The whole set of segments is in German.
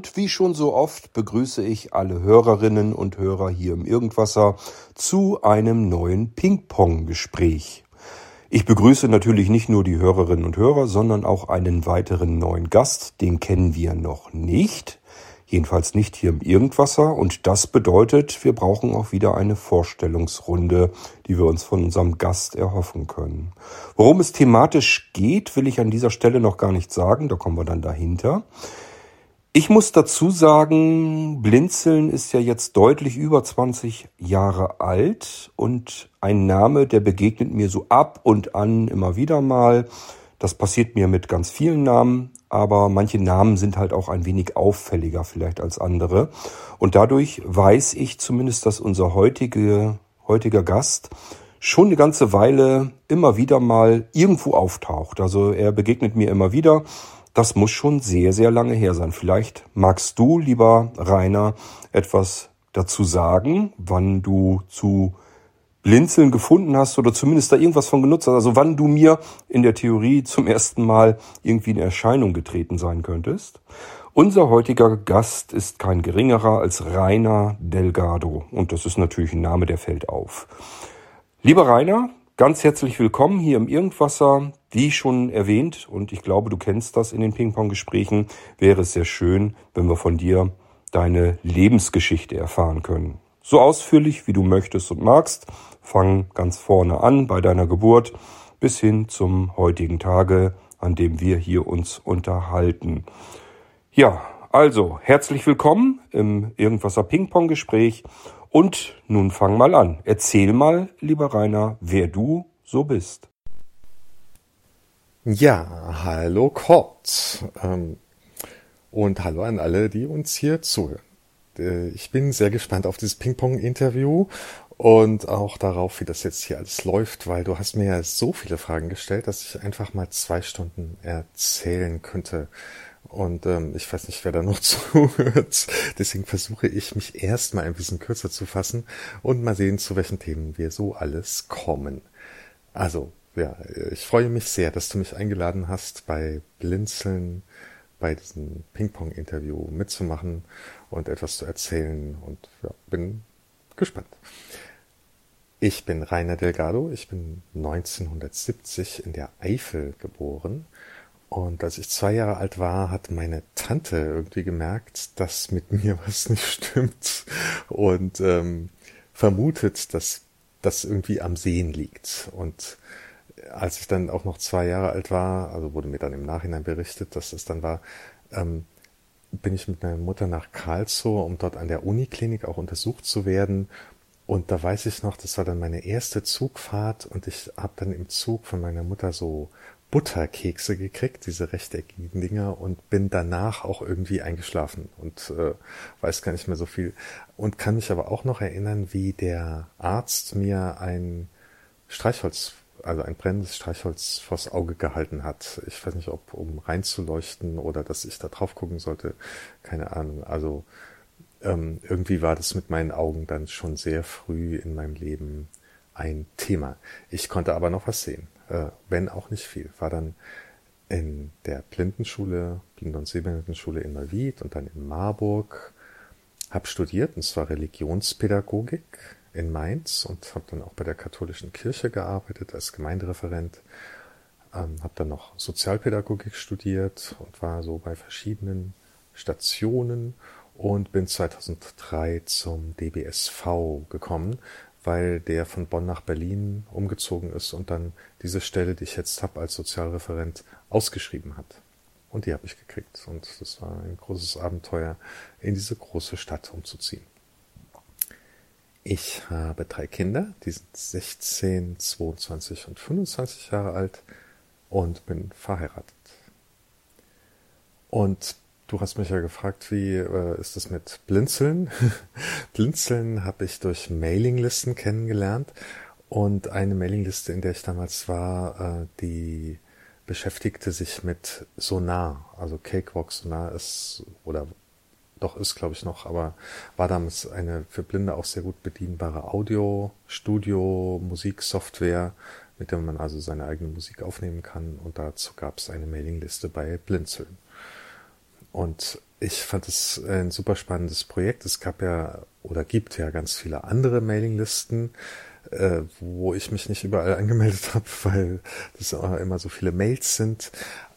Und wie schon so oft begrüße ich alle Hörerinnen und Hörer hier im Irgendwasser zu einem neuen Ping-Pong-Gespräch. Ich begrüße natürlich nicht nur die Hörerinnen und Hörer, sondern auch einen weiteren neuen Gast. Den kennen wir noch nicht. Jedenfalls nicht hier im Irgendwasser. Und das bedeutet, wir brauchen auch wieder eine Vorstellungsrunde, die wir uns von unserem Gast erhoffen können. Worum es thematisch geht, will ich an dieser Stelle noch gar nicht sagen. Da kommen wir dann dahinter. Ich muss dazu sagen, Blinzeln ist ja jetzt deutlich über 20 Jahre alt und ein Name, der begegnet mir so ab und an immer wieder mal. Das passiert mir mit ganz vielen Namen, aber manche Namen sind halt auch ein wenig auffälliger vielleicht als andere. Und dadurch weiß ich zumindest, dass unser heutige, heutiger Gast schon eine ganze Weile immer wieder mal irgendwo auftaucht. Also er begegnet mir immer wieder das muss schon sehr, sehr lange her sein. Vielleicht magst du, lieber Rainer, etwas dazu sagen, wann du zu Blinzeln gefunden hast oder zumindest da irgendwas von genutzt hast. Also wann du mir in der Theorie zum ersten Mal irgendwie in Erscheinung getreten sein könntest. Unser heutiger Gast ist kein geringerer als Rainer Delgado. Und das ist natürlich ein Name, der fällt auf. Lieber Rainer, Ganz herzlich willkommen hier im Irgendwasser. Wie schon erwähnt, und ich glaube, du kennst das in den Ping-Pong-Gesprächen, wäre es sehr schön, wenn wir von dir deine Lebensgeschichte erfahren können. So ausführlich, wie du möchtest und magst. Fang ganz vorne an bei deiner Geburt bis hin zum heutigen Tage, an dem wir hier uns unterhalten. Ja, also herzlich willkommen im Irgendwasser Ping-Pong-Gespräch und nun fang mal an. Erzähl mal, lieber Rainer, wer du so bist. Ja, hallo Kurt. Ähm, und hallo an alle, die uns hier zuhören. Äh, ich bin sehr gespannt auf dieses Ping-Pong-Interview und auch darauf, wie das jetzt hier alles läuft, weil du hast mir ja so viele Fragen gestellt, dass ich einfach mal zwei Stunden erzählen könnte. Und ähm, ich weiß nicht, wer da noch zuhört. Deswegen versuche ich mich erstmal ein bisschen kürzer zu fassen und mal sehen, zu welchen Themen wir so alles kommen. Also, ja, ich freue mich sehr, dass du mich eingeladen hast, bei Blinzeln bei diesem Ping-Pong-Interview mitzumachen und etwas zu erzählen und ja, bin gespannt. Ich bin Rainer Delgado, ich bin 1970 in der Eifel geboren und als ich zwei Jahre alt war, hat meine Tante irgendwie gemerkt, dass mit mir was nicht stimmt und ähm, vermutet, dass das irgendwie am Sehen liegt. Und als ich dann auch noch zwei Jahre alt war, also wurde mir dann im Nachhinein berichtet, dass es dann war, ähm, bin ich mit meiner Mutter nach Karlsruhe, um dort an der Uniklinik auch untersucht zu werden. Und da weiß ich noch, das war dann meine erste Zugfahrt und ich habe dann im Zug von meiner Mutter so Butterkekse gekriegt, diese rechteckigen Dinger, und bin danach auch irgendwie eingeschlafen und äh, weiß gar nicht mehr so viel. Und kann mich aber auch noch erinnern, wie der Arzt mir ein Streichholz, also ein brennendes Streichholz vors Auge gehalten hat. Ich weiß nicht, ob um reinzuleuchten oder dass ich da drauf gucken sollte. Keine Ahnung. Also ähm, irgendwie war das mit meinen Augen dann schon sehr früh in meinem Leben ein Thema. Ich konnte aber noch was sehen äh, wenn auch nicht viel. War dann in der Blindenschule, Blinden- und Sehbehindertenschule in Neuwied und dann in Marburg. Hab studiert, und zwar Religionspädagogik in Mainz und habe dann auch bei der katholischen Kirche gearbeitet als Gemeindereferent. Ähm, habe dann noch Sozialpädagogik studiert und war so bei verschiedenen Stationen und bin 2003 zum DBSV gekommen, weil der von Bonn nach Berlin umgezogen ist und dann diese Stelle, die ich jetzt habe als Sozialreferent, ausgeschrieben hat. Und die habe ich gekriegt. Und das war ein großes Abenteuer, in diese große Stadt umzuziehen. Ich habe drei Kinder, die sind 16, 22 und 25 Jahre alt und bin verheiratet. Und Du hast mich ja gefragt, wie äh, ist es mit Blinzeln? Blinzeln habe ich durch Mailinglisten kennengelernt und eine Mailingliste, in der ich damals war, äh, die beschäftigte sich mit Sonar. Also Cakewalk Sonar ist, oder doch ist, glaube ich, noch, aber war damals eine für Blinde auch sehr gut bedienbare Audio, Studio, Musiksoftware, mit der man also seine eigene Musik aufnehmen kann. Und dazu gab es eine Mailingliste bei Blinzeln. Und ich fand es ein super spannendes Projekt. Es gab ja oder gibt ja ganz viele andere Mailinglisten, äh, wo ich mich nicht überall angemeldet habe, weil das immer so viele Mails sind.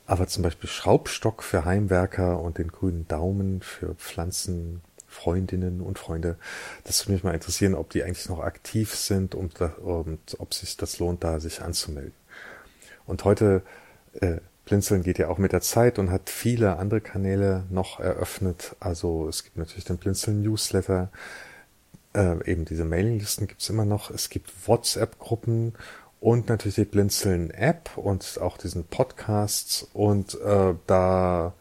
Aber zum Beispiel Schraubstock für Heimwerker und den grünen Daumen für Pflanzenfreundinnen und Freunde. Das würde mich mal interessieren, ob die eigentlich noch aktiv sind und, und ob sich das lohnt, da sich anzumelden. Und heute äh, Blinzeln geht ja auch mit der Zeit und hat viele andere Kanäle noch eröffnet. Also es gibt natürlich den Blinzeln Newsletter, äh, eben diese Mailinglisten gibt's immer noch. Es gibt WhatsApp-Gruppen und natürlich die Blinzeln App und auch diesen Podcasts. Und äh, da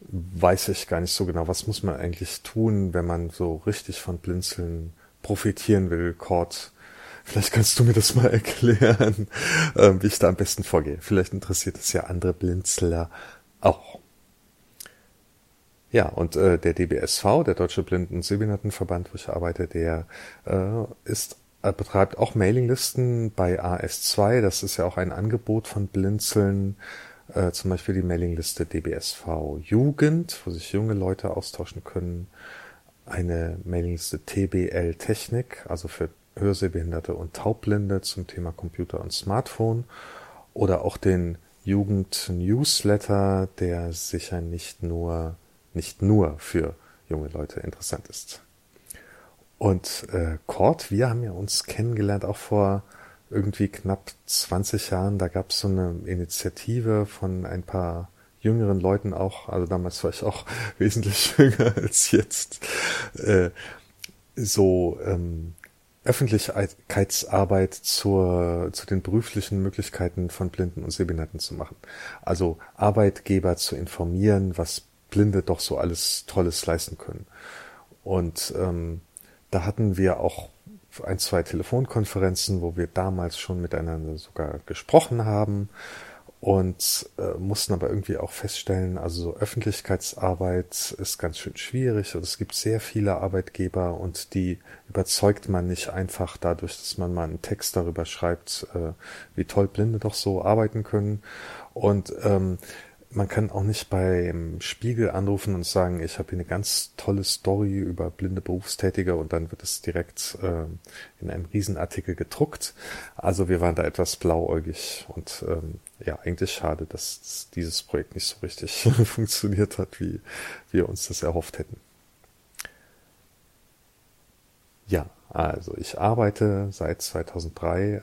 weiß ich gar nicht so genau, was muss man eigentlich tun, wenn man so richtig von Blinzeln profitieren will, Kurt. Vielleicht kannst du mir das mal erklären, äh, wie ich da am besten vorgehe. Vielleicht interessiert es ja andere Blinzler auch. Ja, und äh, der DBSV, der Deutsche Blinden- und Sehbehindertenverband, wo ich arbeite, der äh, ist betreibt auch Mailinglisten bei AS2. Das ist ja auch ein Angebot von Blinzeln, äh, zum Beispiel die Mailingliste DBSV Jugend, wo sich junge Leute austauschen können. Eine Mailingliste TBL Technik, also für Hörsehbehinderte und Taubblinde zum Thema Computer und Smartphone. Oder auch den Jugend Newsletter, der sicher nicht nur nicht nur für junge Leute interessant ist. Und äh, Kurt, wir haben ja uns kennengelernt auch vor irgendwie knapp 20 Jahren. Da gab es so eine Initiative von ein paar jüngeren Leuten auch, also damals war ich auch wesentlich jünger als jetzt, äh, so ähm, Öffentlichkeitsarbeit zur, zu den beruflichen Möglichkeiten von Blinden und Sehbehinderten zu machen. Also Arbeitgeber zu informieren, was Blinde doch so alles Tolles leisten können. Und ähm, da hatten wir auch ein, zwei Telefonkonferenzen, wo wir damals schon miteinander sogar gesprochen haben und äh, mussten aber irgendwie auch feststellen, also so Öffentlichkeitsarbeit ist ganz schön schwierig und es gibt sehr viele Arbeitgeber und die überzeugt man nicht einfach dadurch, dass man mal einen Text darüber schreibt, äh, wie toll Blinde doch so arbeiten können. Und ähm, man kann auch nicht beim Spiegel anrufen und sagen, ich habe hier eine ganz tolle Story über blinde Berufstätige und dann wird es direkt äh, in einem Riesenartikel gedruckt. Also wir waren da etwas blauäugig und ähm, ja, eigentlich schade, dass dieses Projekt nicht so richtig funktioniert hat, wie wir uns das erhofft hätten. Ja, also ich arbeite seit 2003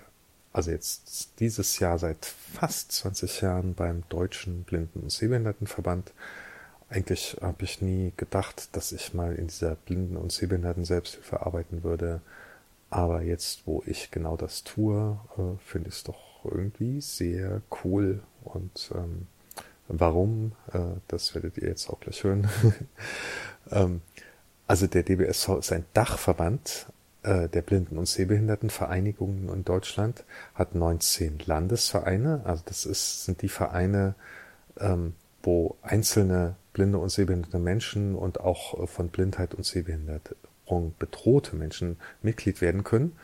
also jetzt dieses Jahr seit fast 20 Jahren beim Deutschen Blinden- und Sehbehindertenverband. Eigentlich habe ich nie gedacht, dass ich mal in dieser Blinden- und Sehbehinderten-Selbsthilfe arbeiten würde. Aber jetzt, wo ich genau das tue, äh, finde ich es doch irgendwie sehr cool. Und ähm, warum, äh, das werdet ihr jetzt auch gleich hören. ähm, also der DBSV ist ein Dachverband der Blinden- und Sehbehindertenvereinigungen in Deutschland hat 19 Landesvereine. Also das ist, sind die Vereine, ähm, wo einzelne blinde und sehbehinderte Menschen und auch äh, von Blindheit und Sehbehinderung bedrohte Menschen Mitglied werden können,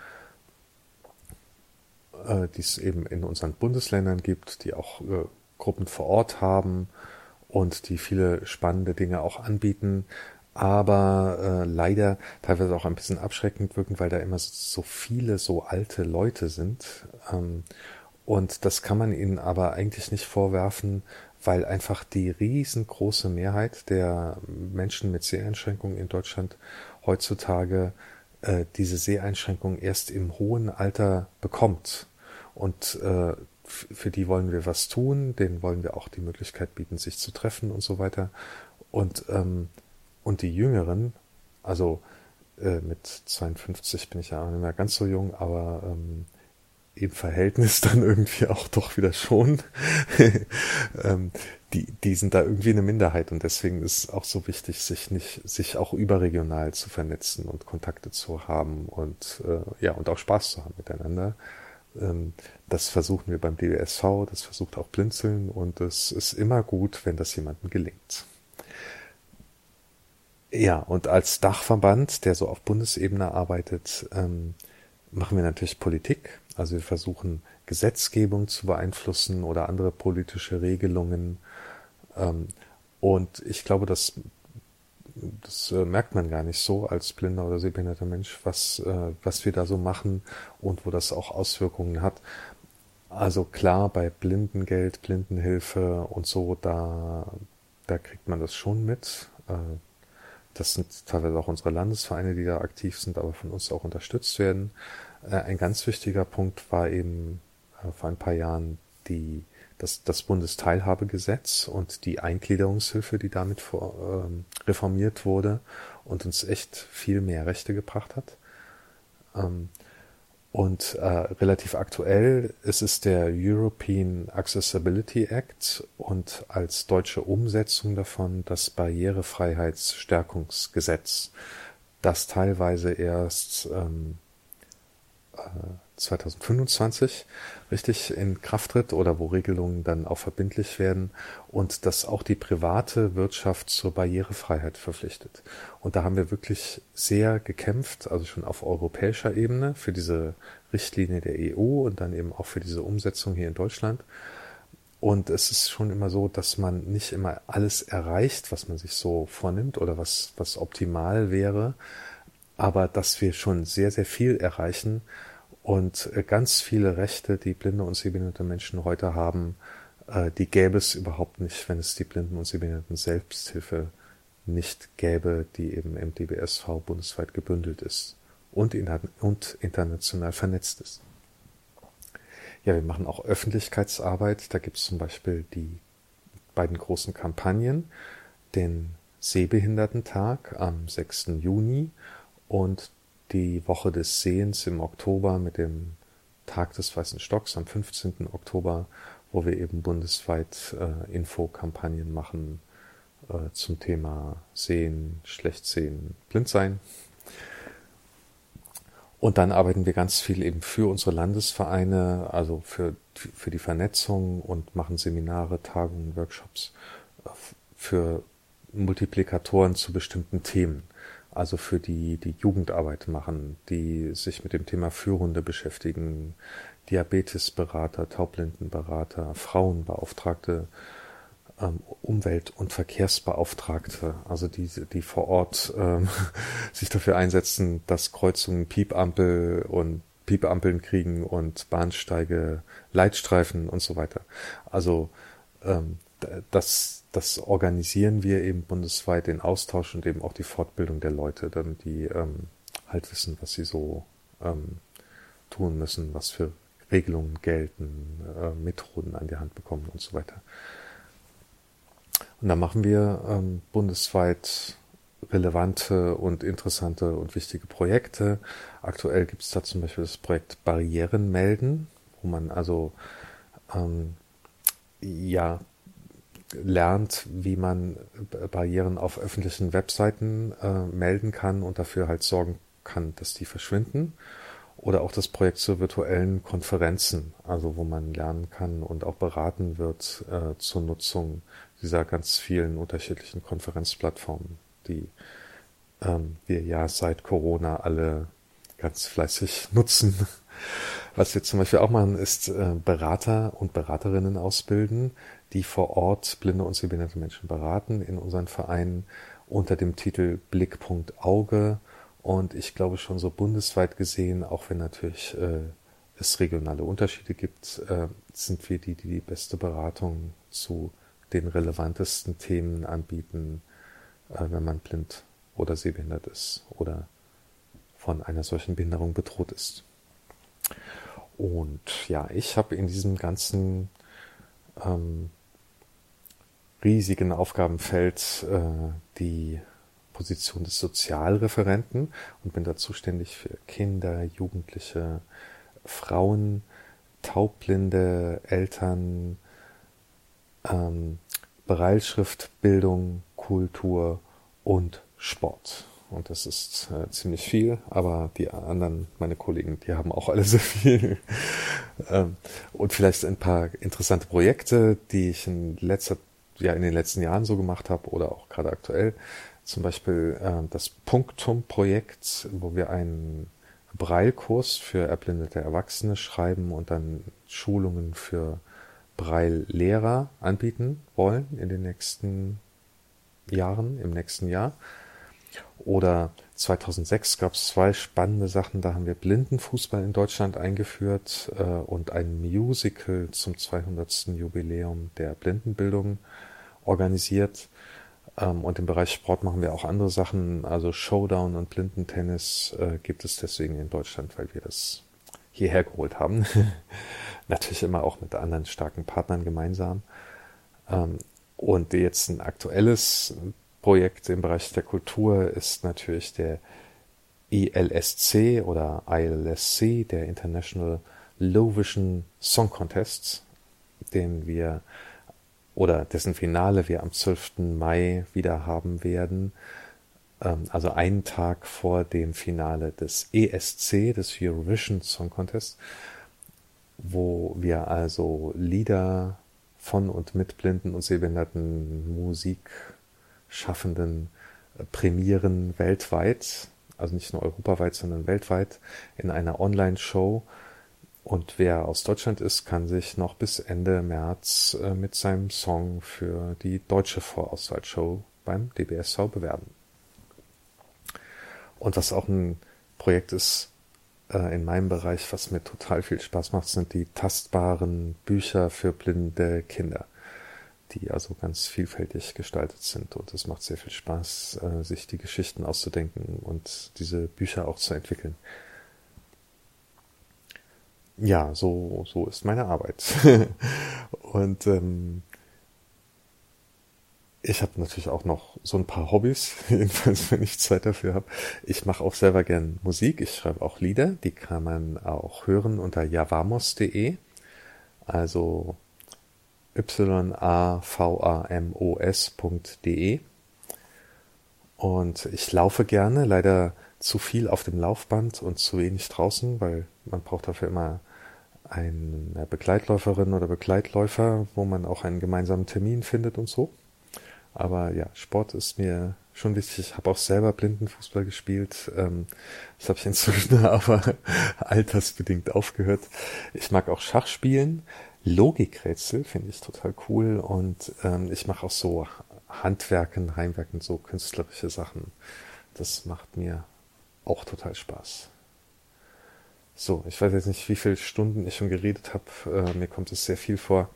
äh, die es eben in unseren Bundesländern gibt, die auch äh, Gruppen vor Ort haben und die viele spannende Dinge auch anbieten aber äh, leider teilweise auch ein bisschen abschreckend wirken, weil da immer so viele so alte Leute sind. Ähm, und das kann man ihnen aber eigentlich nicht vorwerfen, weil einfach die riesengroße Mehrheit der Menschen mit Seheinschränkungen in Deutschland heutzutage äh, diese Seheinschränkung erst im hohen Alter bekommt. Und äh, für die wollen wir was tun, denen wollen wir auch die Möglichkeit bieten, sich zu treffen und so weiter. Und ähm, und die Jüngeren, also äh, mit 52 bin ich ja auch nicht mehr ganz so jung, aber ähm, im Verhältnis dann irgendwie auch doch wieder schon. ähm, die, die sind da irgendwie eine Minderheit und deswegen ist es auch so wichtig, sich nicht, sich auch überregional zu vernetzen und Kontakte zu haben und äh, ja und auch Spaß zu haben miteinander, ähm, das versuchen wir beim DWSV, das versucht auch Blinzeln und es ist immer gut, wenn das jemandem gelingt. Ja, und als Dachverband, der so auf Bundesebene arbeitet, ähm, machen wir natürlich Politik. Also wir versuchen Gesetzgebung zu beeinflussen oder andere politische Regelungen. Ähm, und ich glaube, das, das äh, merkt man gar nicht so als blinder oder sehbehinderter Mensch, was, äh, was wir da so machen und wo das auch Auswirkungen hat. Also klar, bei Blindengeld, Blindenhilfe und so, da, da kriegt man das schon mit. Äh, das sind teilweise auch unsere Landesvereine, die da aktiv sind, aber von uns auch unterstützt werden. Äh, ein ganz wichtiger Punkt war eben äh, vor ein paar Jahren die, das, das Bundesteilhabegesetz und die Eingliederungshilfe, die damit vor, ähm, reformiert wurde und uns echt viel mehr Rechte gebracht hat. Ähm, und äh, relativ aktuell ist es der European Accessibility Act und als deutsche Umsetzung davon das Barrierefreiheitsstärkungsgesetz, das teilweise erst ähm, 2025 richtig in Kraft tritt oder wo Regelungen dann auch verbindlich werden und das auch die private Wirtschaft zur Barrierefreiheit verpflichtet. Und da haben wir wirklich sehr gekämpft, also schon auf europäischer Ebene für diese Richtlinie der EU und dann eben auch für diese Umsetzung hier in Deutschland. Und es ist schon immer so, dass man nicht immer alles erreicht, was man sich so vornimmt oder was, was optimal wäre, aber dass wir schon sehr, sehr viel erreichen und äh, ganz viele Rechte, die blinde und sehbehinderte Menschen heute haben, äh, die gäbe es überhaupt nicht, wenn es die Blinden- und Sehbehinderten Selbsthilfe nicht gäbe, die eben im DBSV bundesweit gebündelt ist und, und international vernetzt ist. Ja, wir machen auch Öffentlichkeitsarbeit. Da gibt es zum Beispiel die beiden großen Kampagnen, den Sehbehindertentag am 6. Juni und die Woche des Sehens im Oktober mit dem Tag des Weißen Stocks am 15. Oktober, wo wir eben bundesweit äh, Infokampagnen machen äh, zum Thema Sehen, Schlechtsehen, Blindsein. Und dann arbeiten wir ganz viel eben für unsere Landesvereine, also für, für die Vernetzung und machen Seminare, Tagungen, Workshops äh, für Multiplikatoren zu bestimmten Themen also für die, die Jugendarbeit machen, die sich mit dem Thema Führhunde beschäftigen, Diabetesberater, Taubblindenberater, Frauenbeauftragte, ähm, Umwelt- und Verkehrsbeauftragte, also die, die vor Ort ähm, sich dafür einsetzen, dass Kreuzungen Piepampel und Piepampeln kriegen und Bahnsteige, Leitstreifen und so weiter. Also ähm, das, das organisieren wir eben bundesweit, den Austausch und eben auch die Fortbildung der Leute, damit die ähm, halt wissen, was sie so ähm, tun müssen, was für Regelungen gelten, äh, Methoden an die Hand bekommen und so weiter. Und da machen wir ähm, bundesweit relevante und interessante und wichtige Projekte. Aktuell gibt es da zum Beispiel das Projekt Barrieren melden, wo man also ähm, ja lernt, wie man Barrieren auf öffentlichen Webseiten äh, melden kann und dafür halt sorgen kann, dass die verschwinden. Oder auch das Projekt zu virtuellen Konferenzen, also wo man lernen kann und auch beraten wird äh, zur Nutzung dieser ganz vielen unterschiedlichen Konferenzplattformen, die ähm, wir ja seit Corona alle ganz fleißig nutzen. Was wir zum Beispiel auch machen, ist äh, Berater und Beraterinnen ausbilden, die vor Ort blinde und sehbehinderte Menschen beraten in unseren Vereinen unter dem Titel Blickpunkt Auge. Und ich glaube schon so bundesweit gesehen, auch wenn natürlich äh, es regionale Unterschiede gibt, äh, sind wir die, die die beste Beratung zu den relevantesten Themen anbieten, äh, wenn man blind oder sehbehindert ist oder von einer solchen Behinderung bedroht ist. Und ja, ich habe in diesem ganzen ähm, riesigen Aufgabenfeld äh, die Position des Sozialreferenten und bin da zuständig für Kinder, Jugendliche, Frauen, taubblinde Eltern, ähm, Bereitschrift, Bildung, Kultur und Sport. und das ist äh, ziemlich viel, aber die anderen, meine Kollegen, die haben auch alle so viel. ähm, und vielleicht ein paar interessante Projekte, die ich in letzter, ja in den letzten Jahren so gemacht habe oder auch gerade aktuell. Zum Beispiel äh, das Punktum-Projekt, wo wir einen Breilkurs für erblindete Erwachsene schreiben und dann Schulungen für Breil-Lehrer anbieten wollen in den nächsten Jahren, im nächsten Jahr. Oder 2006 gab es zwei spannende Sachen. Da haben wir Blindenfußball in Deutschland eingeführt äh, und ein Musical zum 200. Jubiläum der Blindenbildung organisiert. Ähm, und im Bereich Sport machen wir auch andere Sachen. Also Showdown und Blindentennis äh, gibt es deswegen in Deutschland, weil wir das hierher geholt haben. Natürlich immer auch mit anderen starken Partnern gemeinsam. Ähm, und jetzt ein aktuelles Projekt im Bereich der Kultur ist natürlich der ILSC oder ILSC, der International Low Vision Song Contest, den wir oder dessen Finale wir am 12. Mai wieder haben werden. Ähm, also einen Tag vor dem Finale des ESC, des Eurovision Song Contest, wo wir also Lieder von und mit blinden und sehbehinderten Musikschaffenden äh, prämieren weltweit, also nicht nur europaweit, sondern weltweit in einer Online-Show. Und wer aus Deutschland ist, kann sich noch bis Ende März äh, mit seinem Song für die deutsche Vorauswahlshow beim DBSV bewerben. Und was auch ein Projekt ist, äh, in meinem Bereich, was mir total viel Spaß macht, sind die tastbaren Bücher für blinde Kinder, die also ganz vielfältig gestaltet sind. Und es macht sehr viel Spaß, äh, sich die Geschichten auszudenken und diese Bücher auch zu entwickeln. Ja, so, so ist meine Arbeit. und ähm, ich habe natürlich auch noch so ein paar Hobbys, jedenfalls wenn ich Zeit dafür habe. Ich mache auch selber gern Musik. Ich schreibe auch Lieder, die kann man auch hören unter javamos.de. Also y-a-v-a-m-o-s.de. Und ich laufe gerne, leider zu viel auf dem Laufband und zu wenig draußen, weil man braucht dafür immer eine Begleitläuferin oder Begleitläufer, wo man auch einen gemeinsamen Termin findet und so. Aber ja, Sport ist mir schon wichtig. Ich habe auch selber Blindenfußball gespielt. Ähm, das habe ich inzwischen aber altersbedingt aufgehört. Ich mag auch Schach spielen. Logikrätsel finde ich total cool. Und ähm, ich mache auch so Handwerken, Heimwerken, so künstlerische Sachen. Das macht mir auch total Spaß. So, ich weiß jetzt nicht, wie viele Stunden ich schon geredet habe. Äh, mir kommt es sehr viel vor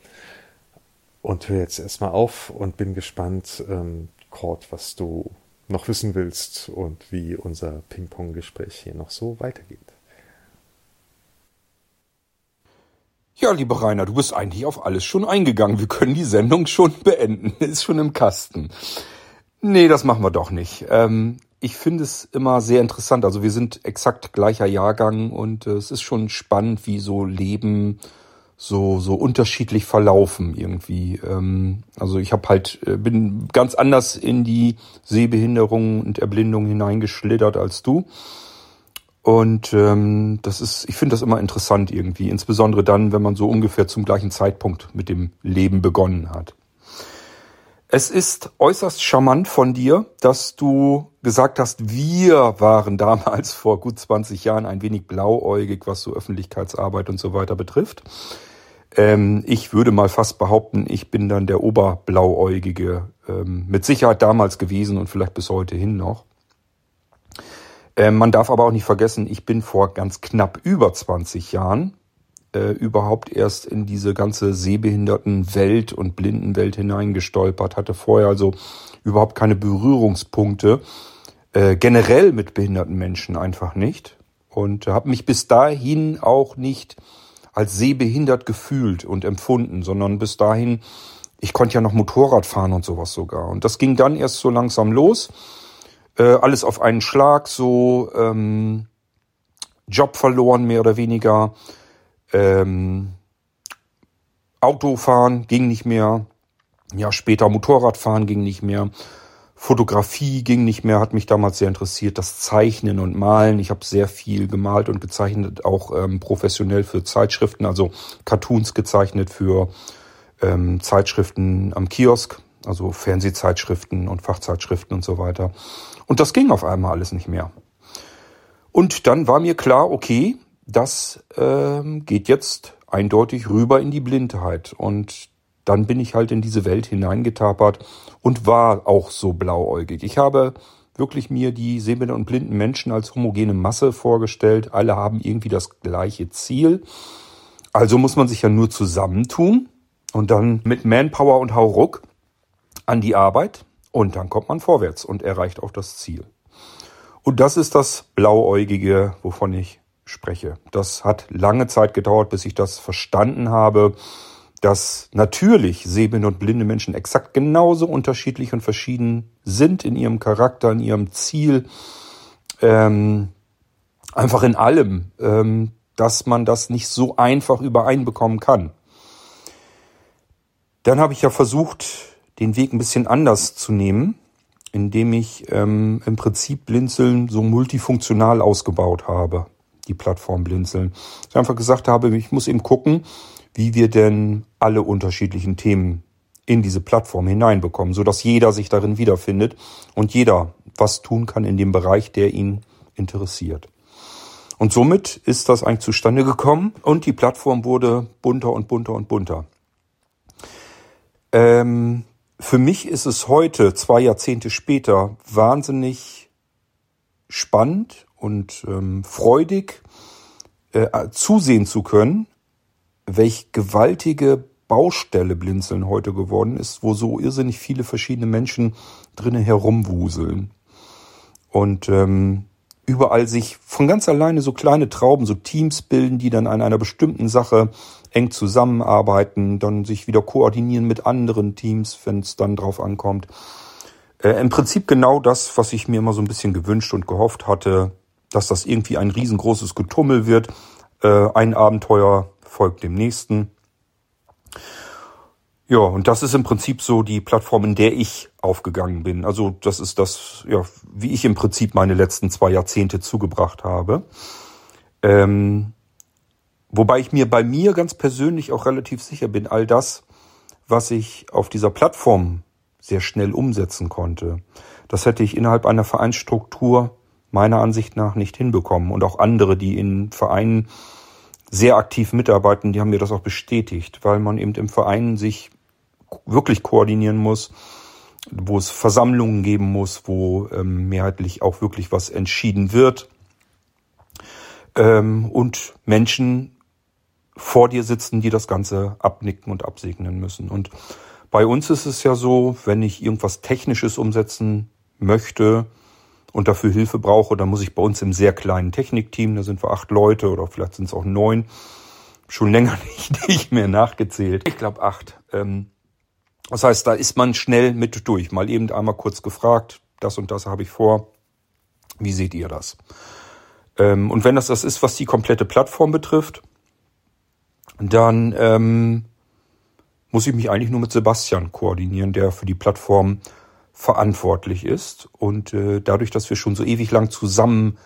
und höre jetzt erstmal auf und bin gespannt, ähm, Cord, was du noch wissen willst und wie unser Ping-Pong-Gespräch hier noch so weitergeht. Ja, lieber Rainer, du bist eigentlich auf alles schon eingegangen. Wir können die Sendung schon beenden. Ist schon im Kasten. Nee, das machen wir doch nicht. Ähm, ich finde es immer sehr interessant. Also wir sind exakt gleicher Jahrgang und äh, es ist schon spannend, wie so Leben so so unterschiedlich verlaufen irgendwie. Ähm, also ich habe halt äh, bin ganz anders in die Sehbehinderung und Erblindung hineingeschlittert als du. Und ähm, das ist, ich finde das immer interessant irgendwie, insbesondere dann, wenn man so ungefähr zum gleichen Zeitpunkt mit dem Leben begonnen hat. Es ist äußerst charmant von dir, dass du gesagt hast, wir waren damals vor gut 20 Jahren ein wenig blauäugig, was so Öffentlichkeitsarbeit und so weiter betrifft. Ähm, ich würde mal fast behaupten, ich bin dann der Oberblauäugige ähm, mit Sicherheit damals gewesen und vielleicht bis heute hin noch. Ähm, man darf aber auch nicht vergessen, ich bin vor ganz knapp über 20 Jahren äh, überhaupt erst in diese ganze sehbehinderten Welt und Blindenwelt hineingestolpert, hatte vorher also überhaupt keine Berührungspunkte äh, generell mit behinderten Menschen einfach nicht und habe mich bis dahin auch nicht als sehbehindert gefühlt und empfunden, sondern bis dahin, ich konnte ja noch Motorrad fahren und sowas sogar. Und das ging dann erst so langsam los. Äh, alles auf einen Schlag, so ähm, Job verloren, mehr oder weniger. Ähm, Autofahren ging nicht mehr. Ja, später Motorradfahren ging nicht mehr. Fotografie ging nicht mehr, hat mich damals sehr interessiert. Das Zeichnen und Malen. Ich habe sehr viel gemalt und gezeichnet, auch ähm, professionell für Zeitschriften, also Cartoons gezeichnet für ähm, Zeitschriften am Kiosk, also Fernsehzeitschriften und Fachzeitschriften und so weiter. Und das ging auf einmal alles nicht mehr. Und dann war mir klar, okay, das ähm, geht jetzt eindeutig rüber in die Blindheit. Und dann bin ich halt in diese Welt hineingetapert und war auch so blauäugig. Ich habe wirklich mir die sehbehinderten und blinden Menschen als homogene Masse vorgestellt. Alle haben irgendwie das gleiche Ziel. Also muss man sich ja nur zusammentun und dann mit Manpower und Hauruck an die Arbeit und dann kommt man vorwärts und erreicht auch das Ziel. Und das ist das Blauäugige, wovon ich spreche. Das hat lange Zeit gedauert, bis ich das verstanden habe, dass natürlich sehbehinderte und blinde Menschen exakt genauso unterschiedlich und verschieden sind in ihrem Charakter, in ihrem Ziel, ähm, einfach in allem, ähm, dass man das nicht so einfach übereinbekommen kann. Dann habe ich ja versucht, den Weg ein bisschen anders zu nehmen, indem ich ähm, im Prinzip Blinzeln so multifunktional ausgebaut habe, die Plattform Blinzeln. Ich einfach gesagt habe, ich muss eben gucken, wie wir denn alle unterschiedlichen Themen in diese Plattform hineinbekommen, so dass jeder sich darin wiederfindet und jeder was tun kann in dem Bereich, der ihn interessiert. Und somit ist das eigentlich zustande gekommen und die Plattform wurde bunter und bunter und bunter. Ähm, für mich ist es heute, zwei Jahrzehnte später, wahnsinnig spannend und ähm, freudig äh, zusehen zu können, welch gewaltige Baustelle Blinzeln heute geworden ist, wo so irrsinnig viele verschiedene Menschen drinnen herumwuseln. Und ähm, überall sich von ganz alleine so kleine Trauben, so Teams bilden, die dann an einer bestimmten Sache eng zusammenarbeiten, dann sich wieder koordinieren mit anderen Teams, wenn es dann drauf ankommt. Äh, Im Prinzip genau das, was ich mir immer so ein bisschen gewünscht und gehofft hatte, dass das irgendwie ein riesengroßes Getummel wird. Äh, ein Abenteuer folgt dem nächsten. Ja, und das ist im Prinzip so die Plattform, in der ich aufgegangen bin. Also das ist das, ja, wie ich im Prinzip meine letzten zwei Jahrzehnte zugebracht habe. Ähm, wobei ich mir bei mir ganz persönlich auch relativ sicher bin, all das, was ich auf dieser Plattform sehr schnell umsetzen konnte, das hätte ich innerhalb einer Vereinsstruktur meiner Ansicht nach nicht hinbekommen. Und auch andere, die in Vereinen sehr aktiv mitarbeiten, die haben mir das auch bestätigt, weil man eben im Verein sich wirklich koordinieren muss, wo es Versammlungen geben muss, wo ähm, mehrheitlich auch wirklich was entschieden wird ähm, und Menschen vor dir sitzen, die das Ganze abnicken und absegnen müssen. Und bei uns ist es ja so, wenn ich irgendwas Technisches umsetzen möchte, und dafür Hilfe brauche, dann muss ich bei uns im sehr kleinen Technikteam, da sind wir acht Leute oder vielleicht sind es auch neun, schon länger nicht, nicht mehr nachgezählt. Ich glaube acht. Ähm, das heißt, da ist man schnell mit durch. Mal eben einmal kurz gefragt, das und das habe ich vor. Wie seht ihr das? Ähm, und wenn das das ist, was die komplette Plattform betrifft, dann ähm, muss ich mich eigentlich nur mit Sebastian koordinieren, der für die Plattform verantwortlich ist. Und äh, dadurch, dass wir schon so ewig lang zusammen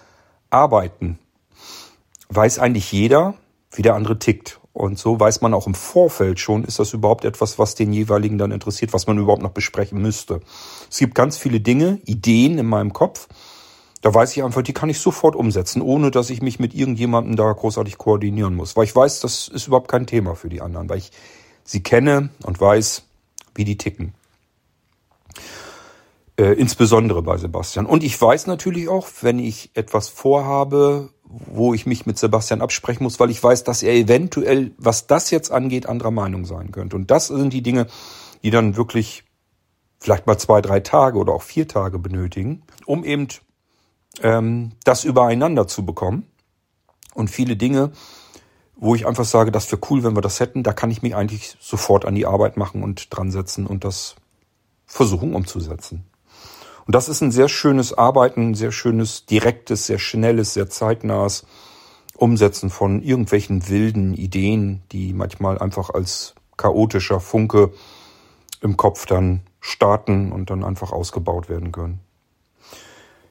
arbeiten, weiß eigentlich jeder, wie der andere tickt. Und so weiß man auch im Vorfeld schon, ist das überhaupt etwas, was den jeweiligen dann interessiert, was man überhaupt noch besprechen müsste. Es gibt ganz viele Dinge, Ideen in meinem Kopf. Da weiß ich einfach, die kann ich sofort umsetzen, ohne dass ich mich mit irgendjemandem da großartig koordinieren muss. Weil ich weiß, das ist überhaupt kein Thema für die anderen, weil ich sie kenne und weiß, wie die ticken. Äh, insbesondere bei Sebastian. Und ich weiß natürlich auch, wenn ich etwas vorhabe, wo ich mich mit Sebastian absprechen muss, weil ich weiß, dass er eventuell, was das jetzt angeht, anderer Meinung sein könnte. Und das sind die Dinge, die dann wirklich vielleicht mal zwei, drei Tage oder auch vier Tage benötigen, um eben ähm, das übereinander zu bekommen. Und viele Dinge, wo ich einfach sage, das wäre cool, wenn wir das hätten, da kann ich mich eigentlich sofort an die Arbeit machen und dran setzen und das versuchen umzusetzen. Und das ist ein sehr schönes Arbeiten, sehr schönes, direktes, sehr schnelles, sehr zeitnahes Umsetzen von irgendwelchen wilden Ideen, die manchmal einfach als chaotischer Funke im Kopf dann starten und dann einfach ausgebaut werden können.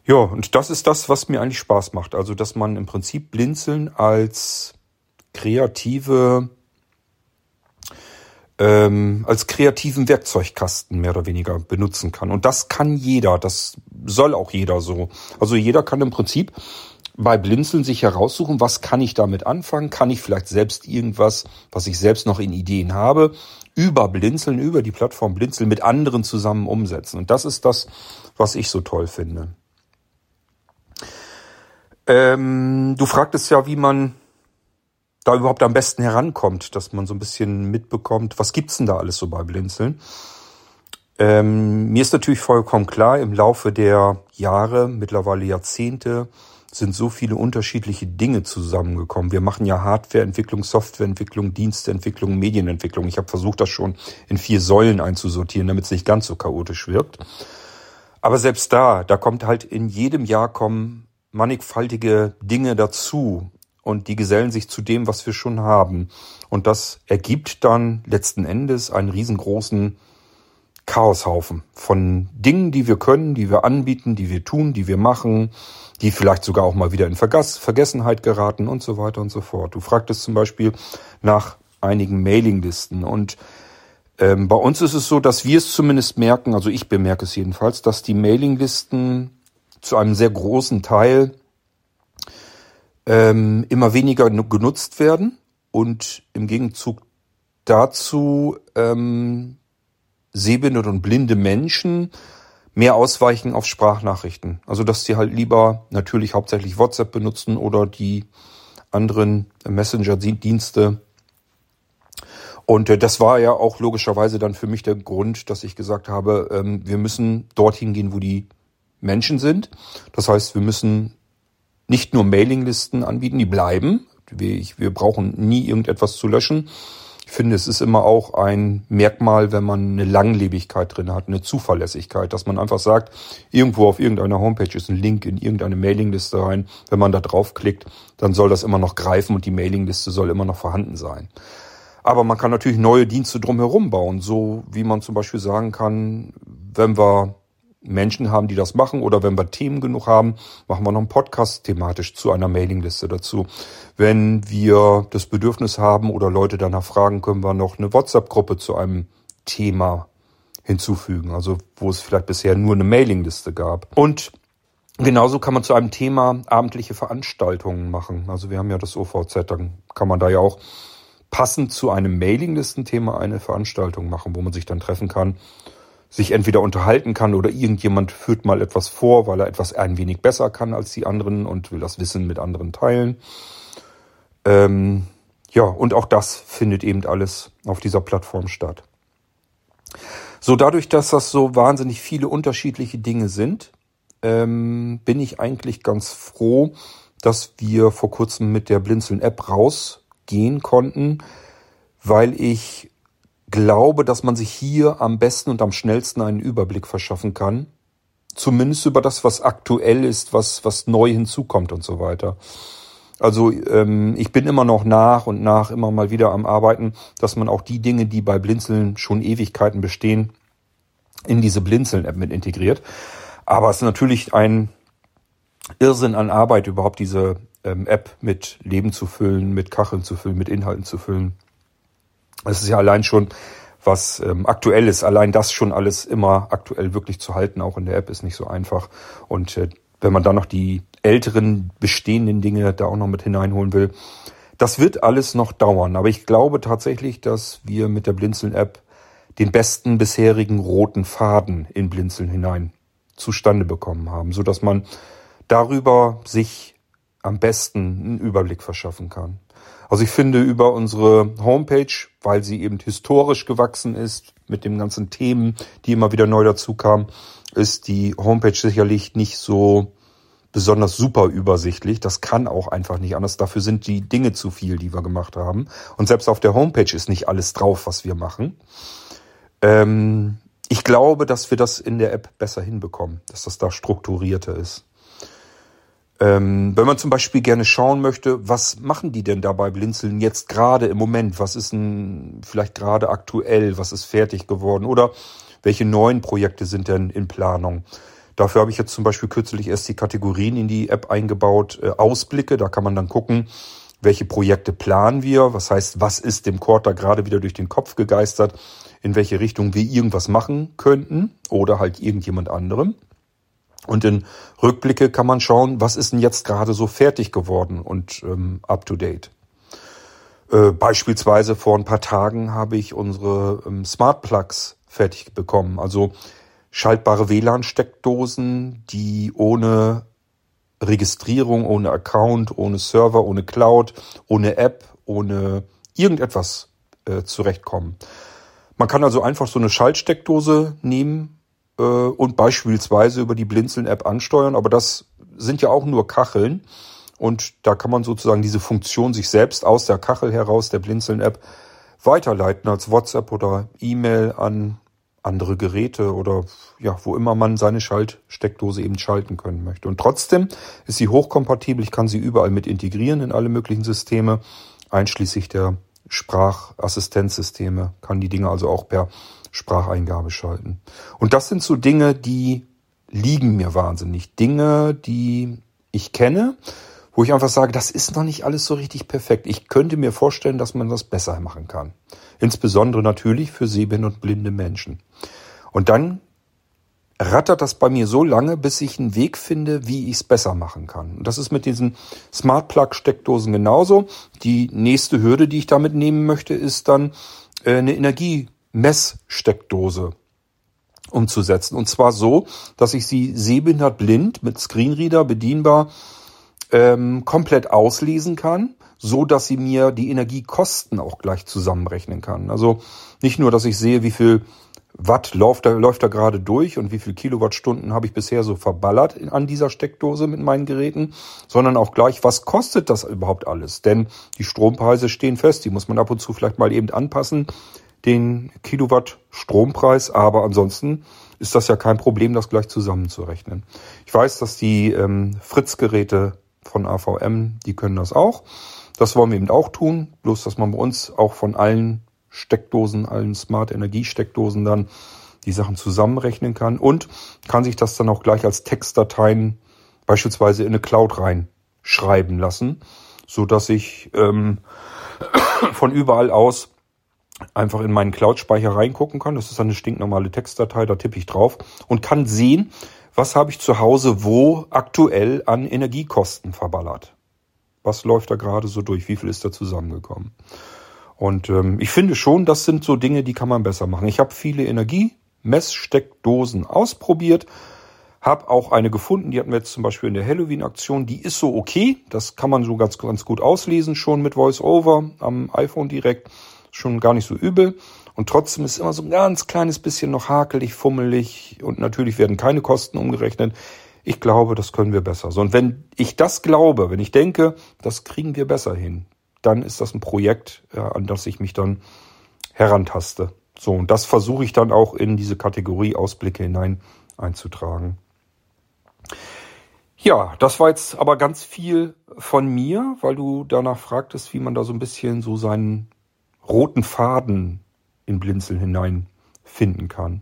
Ja, und das ist das, was mir eigentlich Spaß macht. Also, dass man im Prinzip Blinzeln als kreative, ähm, als kreativen Werkzeugkasten mehr oder weniger benutzen kann. Und das kann jeder, das soll auch jeder so. Also jeder kann im Prinzip bei Blinzeln sich heraussuchen, was kann ich damit anfangen? Kann ich vielleicht selbst irgendwas, was ich selbst noch in Ideen habe, über Blinzeln, über die Plattform Blinzeln mit anderen zusammen umsetzen? Und das ist das, was ich so toll finde. Ähm, du fragtest ja, wie man da überhaupt am besten herankommt, dass man so ein bisschen mitbekommt, was gibt's denn da alles so bei Blinzeln? Ähm, mir ist natürlich vollkommen klar, im Laufe der Jahre, mittlerweile Jahrzehnte, sind so viele unterschiedliche Dinge zusammengekommen. Wir machen ja Hardwareentwicklung, Softwareentwicklung, Dienstentwicklung, Medienentwicklung. Ich habe versucht, das schon in vier Säulen einzusortieren, damit es nicht ganz so chaotisch wirkt. Aber selbst da, da kommt halt in jedem Jahr kommen mannigfaltige Dinge dazu und die gesellen sich zu dem, was wir schon haben. Und das ergibt dann letzten Endes einen riesengroßen Chaoshaufen von Dingen, die wir können, die wir anbieten, die wir tun, die wir machen, die vielleicht sogar auch mal wieder in Vergass Vergessenheit geraten und so weiter und so fort. Du fragtest zum Beispiel nach einigen Mailinglisten und ähm, bei uns ist es so, dass wir es zumindest merken, also ich bemerke es jedenfalls, dass die Mailinglisten zu einem sehr großen Teil ähm, immer weniger genutzt werden und im Gegenzug dazu ähm, sehbehinderte und blinde Menschen mehr ausweichen auf Sprachnachrichten. Also dass sie halt lieber natürlich hauptsächlich WhatsApp benutzen oder die anderen Messenger-Dienste. Und äh, das war ja auch logischerweise dann für mich der Grund, dass ich gesagt habe, ähm, wir müssen dorthin gehen, wo die Menschen sind. Das heißt, wir müssen nicht nur Mailinglisten anbieten, die bleiben. Wir, brauchen nie irgendetwas zu löschen. Ich finde, es ist immer auch ein Merkmal, wenn man eine Langlebigkeit drin hat, eine Zuverlässigkeit, dass man einfach sagt, irgendwo auf irgendeiner Homepage ist ein Link in irgendeine Mailingliste rein. Wenn man da draufklickt, dann soll das immer noch greifen und die Mailingliste soll immer noch vorhanden sein. Aber man kann natürlich neue Dienste drumherum bauen, so wie man zum Beispiel sagen kann, wenn wir Menschen haben, die das machen oder wenn wir Themen genug haben, machen wir noch einen Podcast thematisch zu einer Mailingliste dazu. Wenn wir das Bedürfnis haben oder Leute danach fragen, können wir noch eine WhatsApp-Gruppe zu einem Thema hinzufügen, also wo es vielleicht bisher nur eine Mailingliste gab. Und genauso kann man zu einem Thema abendliche Veranstaltungen machen. Also wir haben ja das OVZ, dann kann man da ja auch passend zu einem Mailinglistenthema eine Veranstaltung machen, wo man sich dann treffen kann sich entweder unterhalten kann oder irgendjemand führt mal etwas vor, weil er etwas ein wenig besser kann als die anderen und will das Wissen mit anderen teilen. Ähm, ja, und auch das findet eben alles auf dieser Plattform statt. So dadurch, dass das so wahnsinnig viele unterschiedliche Dinge sind, ähm, bin ich eigentlich ganz froh, dass wir vor kurzem mit der Blinzeln-App rausgehen konnten, weil ich glaube, dass man sich hier am besten und am schnellsten einen Überblick verschaffen kann. Zumindest über das, was aktuell ist, was, was neu hinzukommt und so weiter. Also ähm, ich bin immer noch nach und nach immer mal wieder am Arbeiten, dass man auch die Dinge, die bei Blinzeln schon Ewigkeiten bestehen, in diese Blinzeln-App mit integriert. Aber es ist natürlich ein Irrsinn an Arbeit, überhaupt diese ähm, App mit Leben zu füllen, mit Kacheln zu füllen, mit Inhalten zu füllen. Es ist ja allein schon was ähm, aktuell ist. Allein das schon alles immer aktuell wirklich zu halten, auch in der App, ist nicht so einfach. Und äh, wenn man da noch die älteren bestehenden Dinge da auch noch mit hineinholen will, das wird alles noch dauern. Aber ich glaube tatsächlich, dass wir mit der Blinzeln-App den besten bisherigen roten Faden in Blinzeln hinein zustande bekommen haben, so dass man darüber sich am besten einen Überblick verschaffen kann. Also ich finde über unsere Homepage, weil sie eben historisch gewachsen ist, mit den ganzen Themen, die immer wieder neu dazu kamen, ist die Homepage sicherlich nicht so besonders super übersichtlich. Das kann auch einfach nicht anders. Dafür sind die Dinge zu viel, die wir gemacht haben. Und selbst auf der Homepage ist nicht alles drauf, was wir machen. Ähm, ich glaube, dass wir das in der App besser hinbekommen, dass das da strukturierter ist. Ähm, wenn man zum Beispiel gerne schauen möchte, was machen die denn dabei Blinzeln jetzt gerade im Moment? Was ist denn vielleicht gerade aktuell? Was ist fertig geworden? Oder welche neuen Projekte sind denn in Planung. Dafür habe ich jetzt zum Beispiel kürzlich erst die Kategorien in die App eingebaut, äh, Ausblicke, da kann man dann gucken, welche Projekte planen wir, was heißt, was ist dem Quarter gerade wieder durch den Kopf gegeistert, in welche Richtung wir irgendwas machen könnten oder halt irgendjemand anderem. Und in Rückblicke kann man schauen, was ist denn jetzt gerade so fertig geworden und ähm, up to date. Äh, beispielsweise vor ein paar Tagen habe ich unsere ähm, Smart Plugs fertig bekommen. Also schaltbare WLAN-Steckdosen, die ohne Registrierung, ohne Account, ohne Server, ohne Cloud, ohne App, ohne irgendetwas äh, zurechtkommen. Man kann also einfach so eine Schaltsteckdose nehmen äh, und beispielsweise über die Blinzeln-App ansteuern, aber das sind ja auch nur Kacheln und da kann man sozusagen diese Funktion sich selbst aus der Kachel heraus der Blinzeln-App weiterleiten als WhatsApp oder E-Mail an andere Geräte oder ja, wo immer man seine Schaltsteckdose eben schalten können möchte. Und trotzdem ist sie hochkompatibel. Ich kann sie überall mit integrieren in alle möglichen Systeme, einschließlich der Sprachassistenzsysteme, kann die Dinge also auch per Spracheingabe schalten. Und das sind so Dinge, die liegen mir wahnsinnig. Dinge, die ich kenne, wo ich einfach sage, das ist noch nicht alles so richtig perfekt. Ich könnte mir vorstellen, dass man das besser machen kann. Insbesondere natürlich für sehbehinderte und blinde Menschen. Und dann rattert das bei mir so lange, bis ich einen Weg finde, wie ich es besser machen kann. Und das ist mit diesen Smart Plug Steckdosen genauso. Die nächste Hürde, die ich damit nehmen möchte, ist dann äh, eine Energiemesssteckdose umzusetzen. Und zwar so, dass ich sie sehbehindert blind mit Screenreader bedienbar ähm, komplett auslesen kann so dass sie mir die Energiekosten auch gleich zusammenrechnen kann. Also nicht nur, dass ich sehe, wie viel Watt läuft da, läuft da gerade durch und wie viel Kilowattstunden habe ich bisher so verballert an dieser Steckdose mit meinen Geräten, sondern auch gleich, was kostet das überhaupt alles? Denn die Strompreise stehen fest, die muss man ab und zu vielleicht mal eben anpassen, den Kilowatt Strompreis, aber ansonsten ist das ja kein Problem, das gleich zusammenzurechnen. Ich weiß, dass die ähm, Fritz-Geräte von AVM, die können das auch. Das wollen wir eben auch tun, bloß dass man bei uns auch von allen Steckdosen, allen Smart Energie Steckdosen dann die Sachen zusammenrechnen kann und kann sich das dann auch gleich als Textdateien beispielsweise in eine Cloud reinschreiben lassen, so dass ich ähm, von überall aus einfach in meinen Cloud-Speicher reingucken kann. Das ist eine stinknormale Textdatei, da tippe ich drauf und kann sehen, was habe ich zu Hause wo aktuell an Energiekosten verballert. Was läuft da gerade so durch? Wie viel ist da zusammengekommen? Und ähm, ich finde schon, das sind so Dinge, die kann man besser machen. Ich habe viele Energiemesssteckdosen ausprobiert, habe auch eine gefunden, die hatten wir jetzt zum Beispiel in der Halloween-Aktion, die ist so okay, das kann man so ganz, ganz gut auslesen schon mit VoiceOver am iPhone direkt, schon gar nicht so übel. Und trotzdem ist immer so ein ganz kleines bisschen noch hakelig, fummelig und natürlich werden keine Kosten umgerechnet. Ich glaube, das können wir besser. So, und wenn ich das glaube, wenn ich denke, das kriegen wir besser hin, dann ist das ein Projekt, an das ich mich dann herantaste. So, und das versuche ich dann auch in diese Kategorie Ausblicke hinein einzutragen. Ja, das war jetzt aber ganz viel von mir, weil du danach fragtest, wie man da so ein bisschen so seinen roten Faden in Blinzeln hinein finden kann.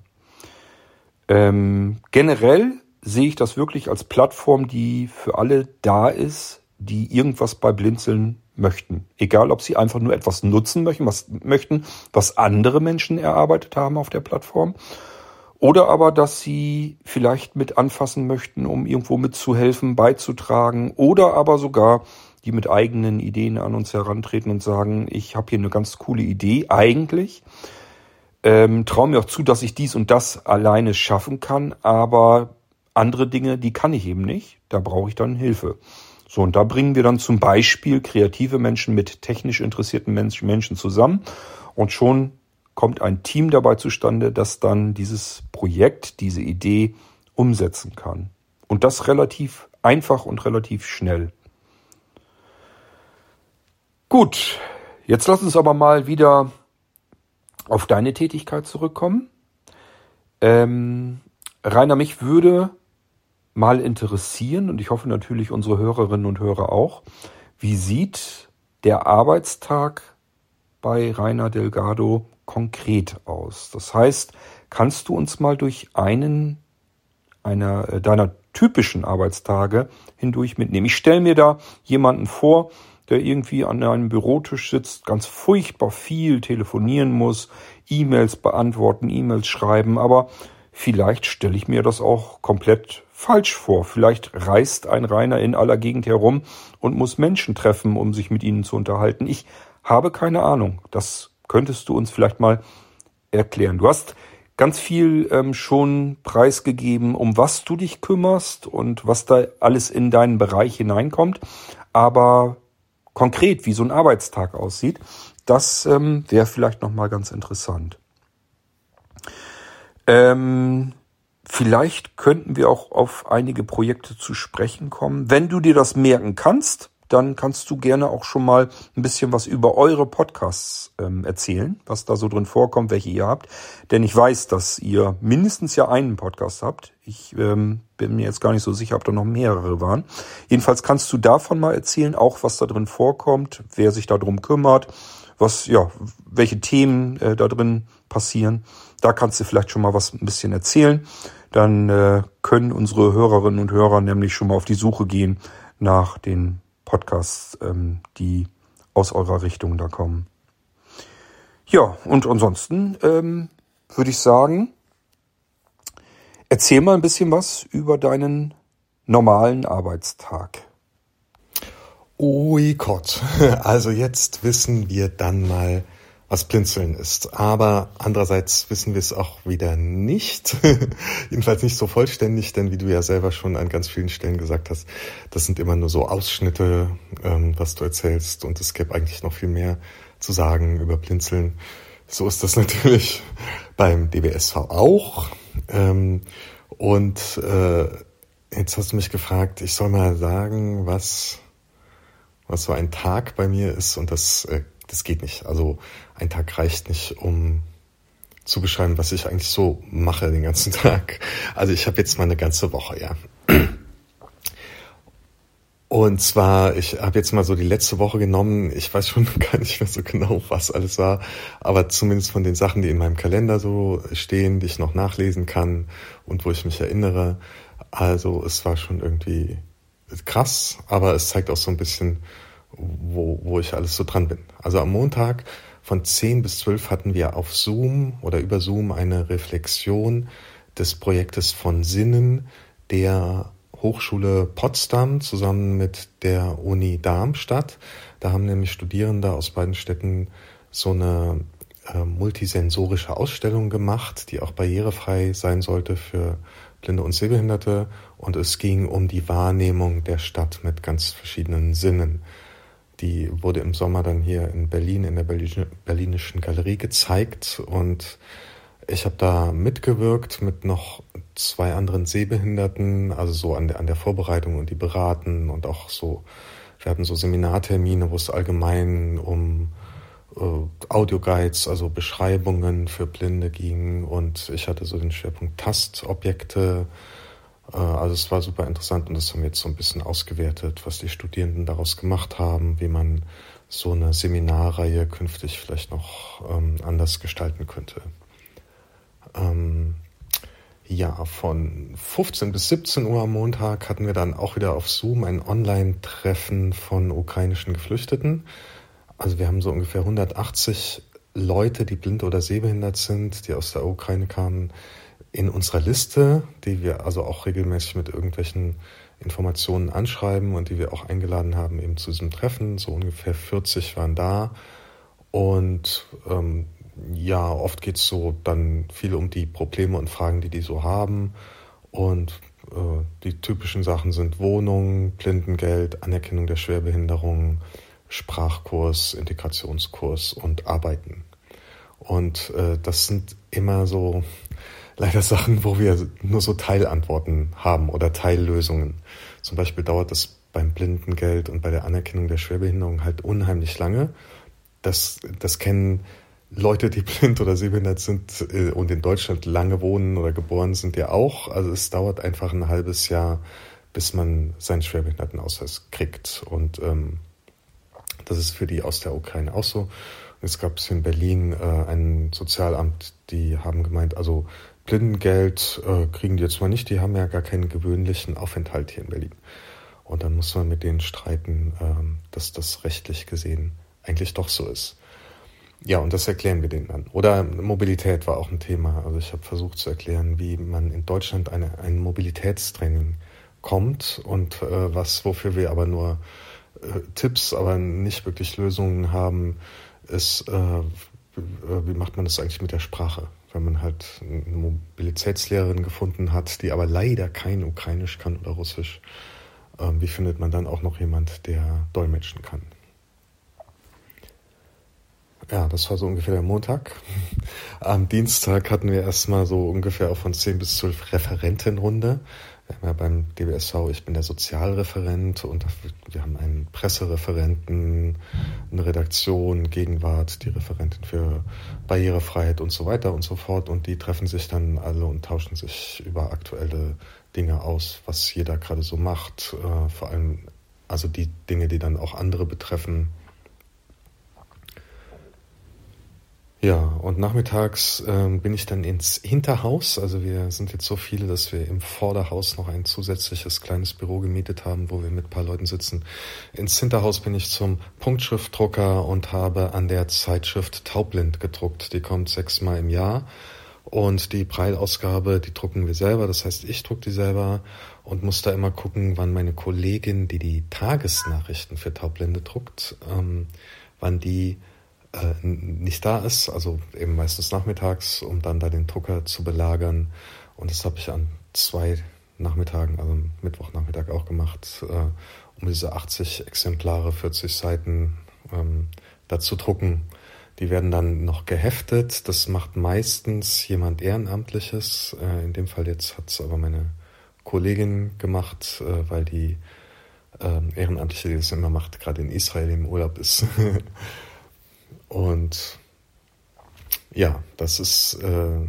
Ähm, generell sehe ich das wirklich als Plattform, die für alle da ist, die irgendwas bei Blinzeln möchten. Egal, ob sie einfach nur etwas nutzen möchten, was möchten, was andere Menschen erarbeitet haben auf der Plattform. Oder aber, dass sie vielleicht mit anfassen möchten, um irgendwo mitzuhelfen, beizutragen. Oder aber sogar, die mit eigenen Ideen an uns herantreten und sagen, ich habe hier eine ganz coole Idee eigentlich. Ähm, traue mir auch zu, dass ich dies und das alleine schaffen kann, aber andere Dinge, die kann ich eben nicht. Da brauche ich dann Hilfe. So, und da bringen wir dann zum Beispiel kreative Menschen mit technisch interessierten Menschen zusammen. Und schon kommt ein Team dabei zustande, das dann dieses Projekt, diese Idee umsetzen kann. Und das relativ einfach und relativ schnell. Gut, jetzt lass uns aber mal wieder auf deine Tätigkeit zurückkommen. Ähm, Rainer, mich würde mal interessieren und ich hoffe natürlich unsere Hörerinnen und Hörer auch. Wie sieht der Arbeitstag bei Rainer Delgado konkret aus? Das heißt, kannst du uns mal durch einen einer äh, deiner typischen Arbeitstage hindurch mitnehmen? Ich stelle mir da jemanden vor, der irgendwie an einem Bürotisch sitzt, ganz furchtbar viel telefonieren muss, E-Mails beantworten, E-Mails schreiben, aber vielleicht stelle ich mir das auch komplett falsch vor. Vielleicht reist ein Rainer in aller Gegend herum und muss Menschen treffen, um sich mit ihnen zu unterhalten. Ich habe keine Ahnung. Das könntest du uns vielleicht mal erklären. Du hast ganz viel ähm, schon preisgegeben, um was du dich kümmerst und was da alles in deinen Bereich hineinkommt. Aber konkret, wie so ein Arbeitstag aussieht, das ähm, wäre vielleicht nochmal ganz interessant. Ähm, vielleicht könnten wir auch auf einige Projekte zu sprechen kommen. Wenn du dir das merken kannst, dann kannst du gerne auch schon mal ein bisschen was über eure Podcasts ähm, erzählen, was da so drin vorkommt, welche ihr habt. Denn ich weiß, dass ihr mindestens ja einen Podcast habt. Ich ähm, bin mir jetzt gar nicht so sicher, ob da noch mehrere waren. Jedenfalls kannst du davon mal erzählen, auch was da drin vorkommt, wer sich darum kümmert, was, ja, welche Themen äh, da drin passieren. Da kannst du vielleicht schon mal was ein bisschen erzählen. Dann äh, können unsere Hörerinnen und Hörer nämlich schon mal auf die Suche gehen nach den Podcasts, ähm, die aus eurer Richtung da kommen. Ja, und ansonsten ähm, würde ich sagen, erzähl mal ein bisschen was über deinen normalen Arbeitstag. Ui Gott, also jetzt wissen wir dann mal, was Blinzeln ist. Aber andererseits wissen wir es auch wieder nicht. Jedenfalls nicht so vollständig, denn wie du ja selber schon an ganz vielen Stellen gesagt hast, das sind immer nur so Ausschnitte, ähm, was du erzählst. Und es gäbe eigentlich noch viel mehr zu sagen über Blinzeln. So ist das natürlich beim DBSV auch. Ähm, und äh, jetzt hast du mich gefragt, ich soll mal sagen, was, was so ein Tag bei mir ist. Und das äh, das geht nicht. Also ein Tag reicht nicht, um zu beschreiben, was ich eigentlich so mache den ganzen Tag. Also ich habe jetzt mal eine ganze Woche, ja. Und zwar, ich habe jetzt mal so die letzte Woche genommen. Ich weiß schon gar nicht mehr so genau, was alles war, aber zumindest von den Sachen, die in meinem Kalender so stehen, die ich noch nachlesen kann und wo ich mich erinnere. Also es war schon irgendwie krass, aber es zeigt auch so ein bisschen, wo, wo ich alles so dran bin. Also am Montag von 10 bis 12 hatten wir auf Zoom oder über Zoom eine Reflexion des Projektes von Sinnen der Hochschule Potsdam zusammen mit der Uni Darmstadt. Da haben nämlich Studierende aus beiden Städten so eine äh, multisensorische Ausstellung gemacht, die auch barrierefrei sein sollte für Blinde und Sehbehinderte. Und es ging um die Wahrnehmung der Stadt mit ganz verschiedenen Sinnen. Die wurde im Sommer dann hier in Berlin in der Berlinischen Galerie gezeigt und ich habe da mitgewirkt mit noch zwei anderen Sehbehinderten, also so an der, an der Vorbereitung und die beraten und auch so, wir hatten so Seminartermine, wo es allgemein um äh, Audioguides, also Beschreibungen für Blinde ging und ich hatte so den Schwerpunkt Tastobjekte, also es war super interessant und das haben wir jetzt so ein bisschen ausgewertet, was die Studierenden daraus gemacht haben, wie man so eine Seminarreihe künftig vielleicht noch ähm, anders gestalten könnte. Ähm, ja, von 15 bis 17 Uhr am Montag hatten wir dann auch wieder auf Zoom ein Online-Treffen von ukrainischen Geflüchteten. Also wir haben so ungefähr 180 Leute, die blind oder sehbehindert sind, die aus der Ukraine kamen, in unserer Liste, die wir also auch regelmäßig mit irgendwelchen Informationen anschreiben und die wir auch eingeladen haben eben zu diesem Treffen. So ungefähr 40 waren da. Und ähm, ja, oft geht es so dann viel um die Probleme und Fragen, die die so haben. Und äh, die typischen Sachen sind Wohnung, Blindengeld, Anerkennung der Schwerbehinderung, Sprachkurs, Integrationskurs und Arbeiten. Und äh, das sind immer so leider Sachen, wo wir nur so Teilantworten haben oder Teillösungen. Zum Beispiel dauert es beim Blindengeld und bei der Anerkennung der Schwerbehinderung halt unheimlich lange. Das, das kennen Leute, die blind oder sehbehindert sind äh, und in Deutschland lange wohnen oder geboren sind, ja auch. Also es dauert einfach ein halbes Jahr, bis man seinen Schwerbehindertenausweis kriegt. Und ähm, das ist für die aus der Ukraine auch so. Es gab es in Berlin äh, ein Sozialamt, die haben gemeint, also Blindengeld äh, kriegen die jetzt mal nicht, die haben ja gar keinen gewöhnlichen Aufenthalt hier in Berlin. Und dann muss man mit denen streiten, ähm, dass das rechtlich gesehen eigentlich doch so ist. Ja, und das erklären wir denen dann. Oder Mobilität war auch ein Thema. Also ich habe versucht zu erklären, wie man in Deutschland eine, ein Mobilitätstraining kommt und äh, was, wofür wir aber nur äh, Tipps, aber nicht wirklich Lösungen haben, ist, äh, wie macht man das eigentlich mit der Sprache? Wenn man halt eine Mobilitätslehrerin gefunden hat, die aber leider kein Ukrainisch kann oder Russisch, ähm, wie findet man dann auch noch jemand, der dolmetschen kann? Ja, das war so ungefähr der Montag. Am Dienstag hatten wir erstmal so ungefähr auch von 10 bis 12 Referentenrunde. Ja beim DBSV, ich bin der Sozialreferent und wir haben einen Pressereferenten, eine Redaktion, Gegenwart, die Referentin für Barrierefreiheit und so weiter und so fort. Und die treffen sich dann alle und tauschen sich über aktuelle Dinge aus, was jeder gerade so macht. Äh, vor allem also die Dinge, die dann auch andere betreffen Ja, und nachmittags ähm, bin ich dann ins Hinterhaus. Also wir sind jetzt so viele, dass wir im Vorderhaus noch ein zusätzliches kleines Büro gemietet haben, wo wir mit ein paar Leuten sitzen. Ins Hinterhaus bin ich zum Punktschriftdrucker und habe an der Zeitschrift Taubblind gedruckt. Die kommt sechsmal im Jahr. Und die Preilausgabe, die drucken wir selber. Das heißt, ich druck die selber und muss da immer gucken, wann meine Kollegin, die die Tagesnachrichten für Taubblinde druckt, ähm, wann die nicht da ist, also eben meistens nachmittags, um dann da den Drucker zu belagern. Und das habe ich an zwei Nachmittagen, also Mittwochnachmittag auch gemacht, äh, um diese 80 Exemplare, 40 Seiten ähm, da zu drucken. Die werden dann noch geheftet. Das macht meistens jemand Ehrenamtliches. Äh, in dem Fall jetzt hat es aber meine Kollegin gemacht, äh, weil die äh, Ehrenamtliche, die das immer macht, gerade in Israel im Urlaub ist. Und ja, das ist äh,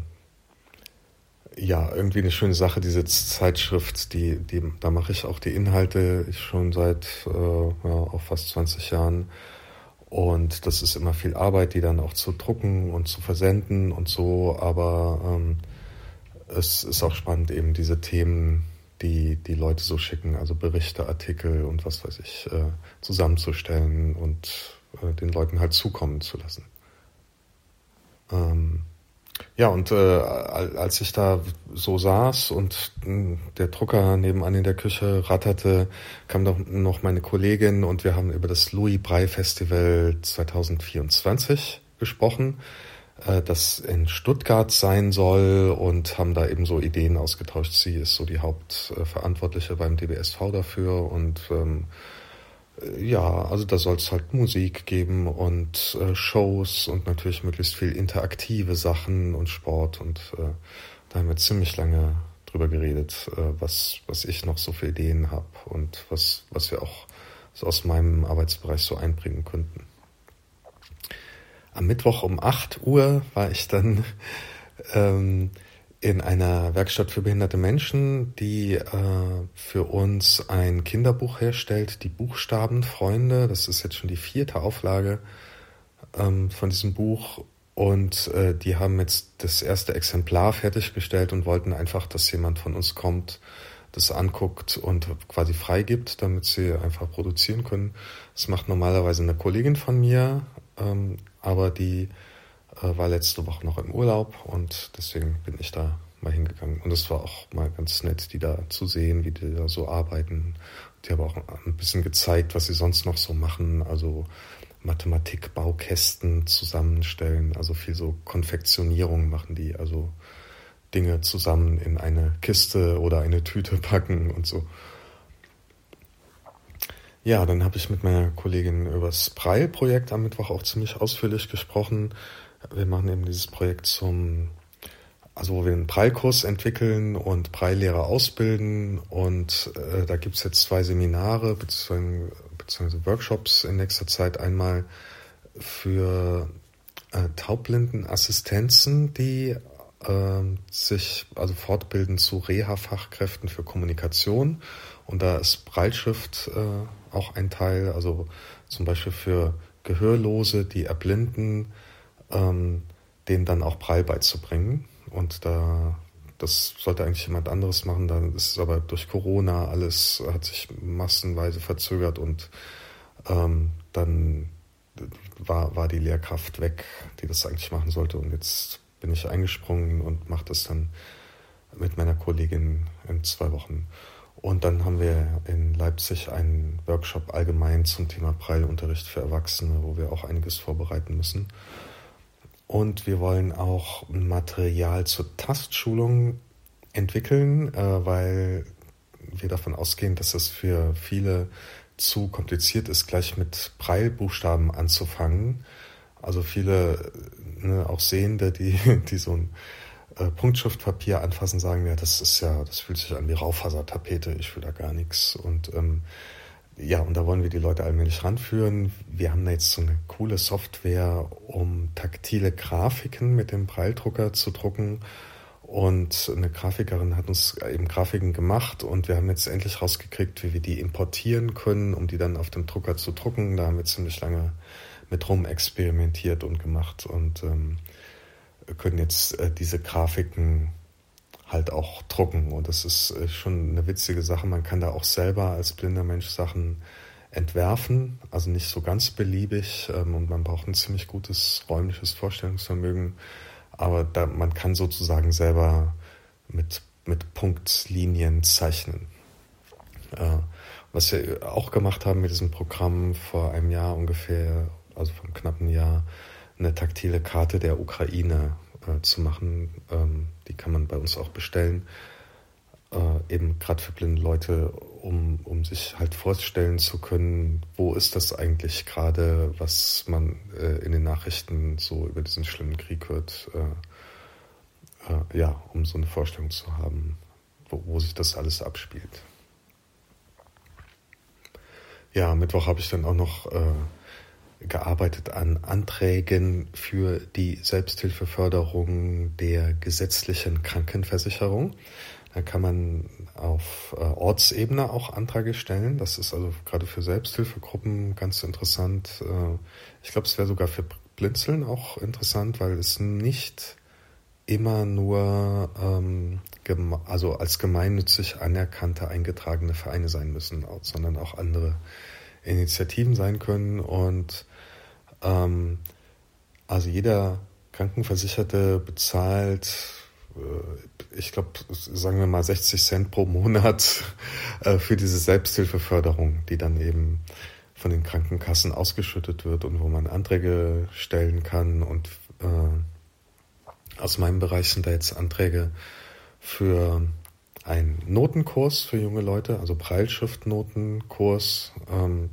ja irgendwie eine schöne Sache, diese Zeitschrift, die, die, da mache ich auch die Inhalte schon seit äh, ja, auch fast 20 Jahren. Und das ist immer viel Arbeit, die dann auch zu drucken und zu versenden und so. Aber ähm, es ist auch spannend, eben diese Themen, die die Leute so schicken, also Berichte, Artikel und was weiß ich, äh, zusammenzustellen und äh, den Leuten halt zukommen zu lassen. Ähm, ja, und äh, als ich da so saß und hm, der Drucker nebenan in der Küche ratterte, kam doch noch meine Kollegin und wir haben über das Louis Brey Festival 2024 gesprochen, äh, das in Stuttgart sein soll und haben da eben so Ideen ausgetauscht. Sie ist so die Hauptverantwortliche beim DBSV dafür und ähm, ja, also da soll es halt Musik geben und äh, Shows und natürlich möglichst viel interaktive Sachen und Sport und äh, da haben wir ziemlich lange drüber geredet, äh, was, was ich noch so für Ideen habe und was, was wir auch so aus meinem Arbeitsbereich so einbringen könnten. Am Mittwoch um 8 Uhr war ich dann ähm, in einer Werkstatt für behinderte Menschen, die äh, für uns ein Kinderbuch herstellt, die Buchstabenfreunde. Das ist jetzt schon die vierte Auflage ähm, von diesem Buch. Und äh, die haben jetzt das erste Exemplar fertiggestellt und wollten einfach, dass jemand von uns kommt, das anguckt und quasi freigibt, damit sie einfach produzieren können. Das macht normalerweise eine Kollegin von mir, ähm, aber die war letzte Woche noch im Urlaub und deswegen bin ich da mal hingegangen. Und es war auch mal ganz nett, die da zu sehen, wie die da so arbeiten. Die haben auch ein bisschen gezeigt, was sie sonst noch so machen. Also Mathematikbaukästen zusammenstellen, also viel so Konfektionierung machen die, also Dinge zusammen in eine Kiste oder eine Tüte packen und so. Ja, dann habe ich mit meiner Kollegin über das Preil-Projekt am Mittwoch auch ziemlich ausführlich gesprochen. Wir machen eben dieses Projekt zum, also wo wir einen Preilkurs entwickeln und Preillehrer ausbilden. Und äh, da gibt's jetzt zwei Seminare bzw. Workshops in nächster Zeit. Einmal für äh, Taubblindenassistenzen, die äh, sich also fortbilden zu Reha-Fachkräften für Kommunikation. Und da ist Breitschrift äh, auch ein Teil, also zum Beispiel für Gehörlose, die Erblinden, ähm, denen dann auch Prall beizubringen. Und da das sollte eigentlich jemand anderes machen. Dann ist es aber durch Corona alles hat sich massenweise verzögert und ähm, dann war, war die Lehrkraft weg, die das eigentlich machen sollte. Und jetzt bin ich eingesprungen und mache das dann mit meiner Kollegin in zwei Wochen. Und dann haben wir in Leipzig einen Workshop allgemein zum Thema Prallunterricht für Erwachsene, wo wir auch einiges vorbereiten müssen. Und wir wollen auch Material zur Tastschulung entwickeln, äh, weil wir davon ausgehen, dass es für viele zu kompliziert ist, gleich mit Preilbuchstaben anzufangen. Also viele, ne, auch Sehende, die, die so ein äh, Punktschriftpapier anfassen, sagen ja, das ist ja, das fühlt sich an wie Raufasertapete, ich will da gar nichts. Und ähm, ja, und da wollen wir die Leute allmählich ranführen. Wir haben da jetzt so eine coole Software, um taktile Grafiken mit dem Preildrucker zu drucken und eine Grafikerin hat uns eben Grafiken gemacht und wir haben jetzt endlich rausgekriegt, wie wir die importieren können, um die dann auf dem Drucker zu drucken. Da haben wir ziemlich lange mit rum experimentiert und gemacht und ähm, können jetzt äh, diese Grafiken halt auch drucken. Und das ist äh, schon eine witzige Sache. Man kann da auch selber als blinder Mensch Sachen entwerfen, also nicht so ganz beliebig ähm, und man braucht ein ziemlich gutes räumliches Vorstellungsvermögen aber da, man kann sozusagen selber mit, mit Punktlinien zeichnen. Äh, was wir auch gemacht haben mit diesem Programm vor einem Jahr ungefähr, also vor einem knappen Jahr, eine taktile Karte der Ukraine äh, zu machen. Ähm, die kann man bei uns auch bestellen. Äh, eben gerade für blinde Leute, um, um sich halt vorstellen zu können, wo ist das eigentlich gerade, was man äh, in den Nachrichten so über diesen schlimmen Krieg hört. Äh, äh, ja, um so eine Vorstellung zu haben, wo, wo sich das alles abspielt. Ja, Mittwoch habe ich dann auch noch gearbeitet an Anträgen für die Selbsthilfeförderung der gesetzlichen Krankenversicherung. Da kann man auf äh, Ortsebene auch Anträge stellen. Das ist also gerade für Selbsthilfegruppen ganz interessant. Äh, ich glaube, es wäre sogar für Blinzeln auch interessant, weil es nicht immer nur ähm, also als gemeinnützig anerkannte eingetragene Vereine sein müssen, sondern auch andere Initiativen sein können. Und ähm, also jeder Krankenversicherte bezahlt äh, ich glaube, sagen wir mal 60 Cent pro Monat äh, für diese Selbsthilfeförderung, die dann eben von den Krankenkassen ausgeschüttet wird und wo man Anträge stellen kann. Und äh, aus meinem Bereich sind da jetzt Anträge für einen Notenkurs für junge Leute, also Breilschriftnotenkurs, ähm,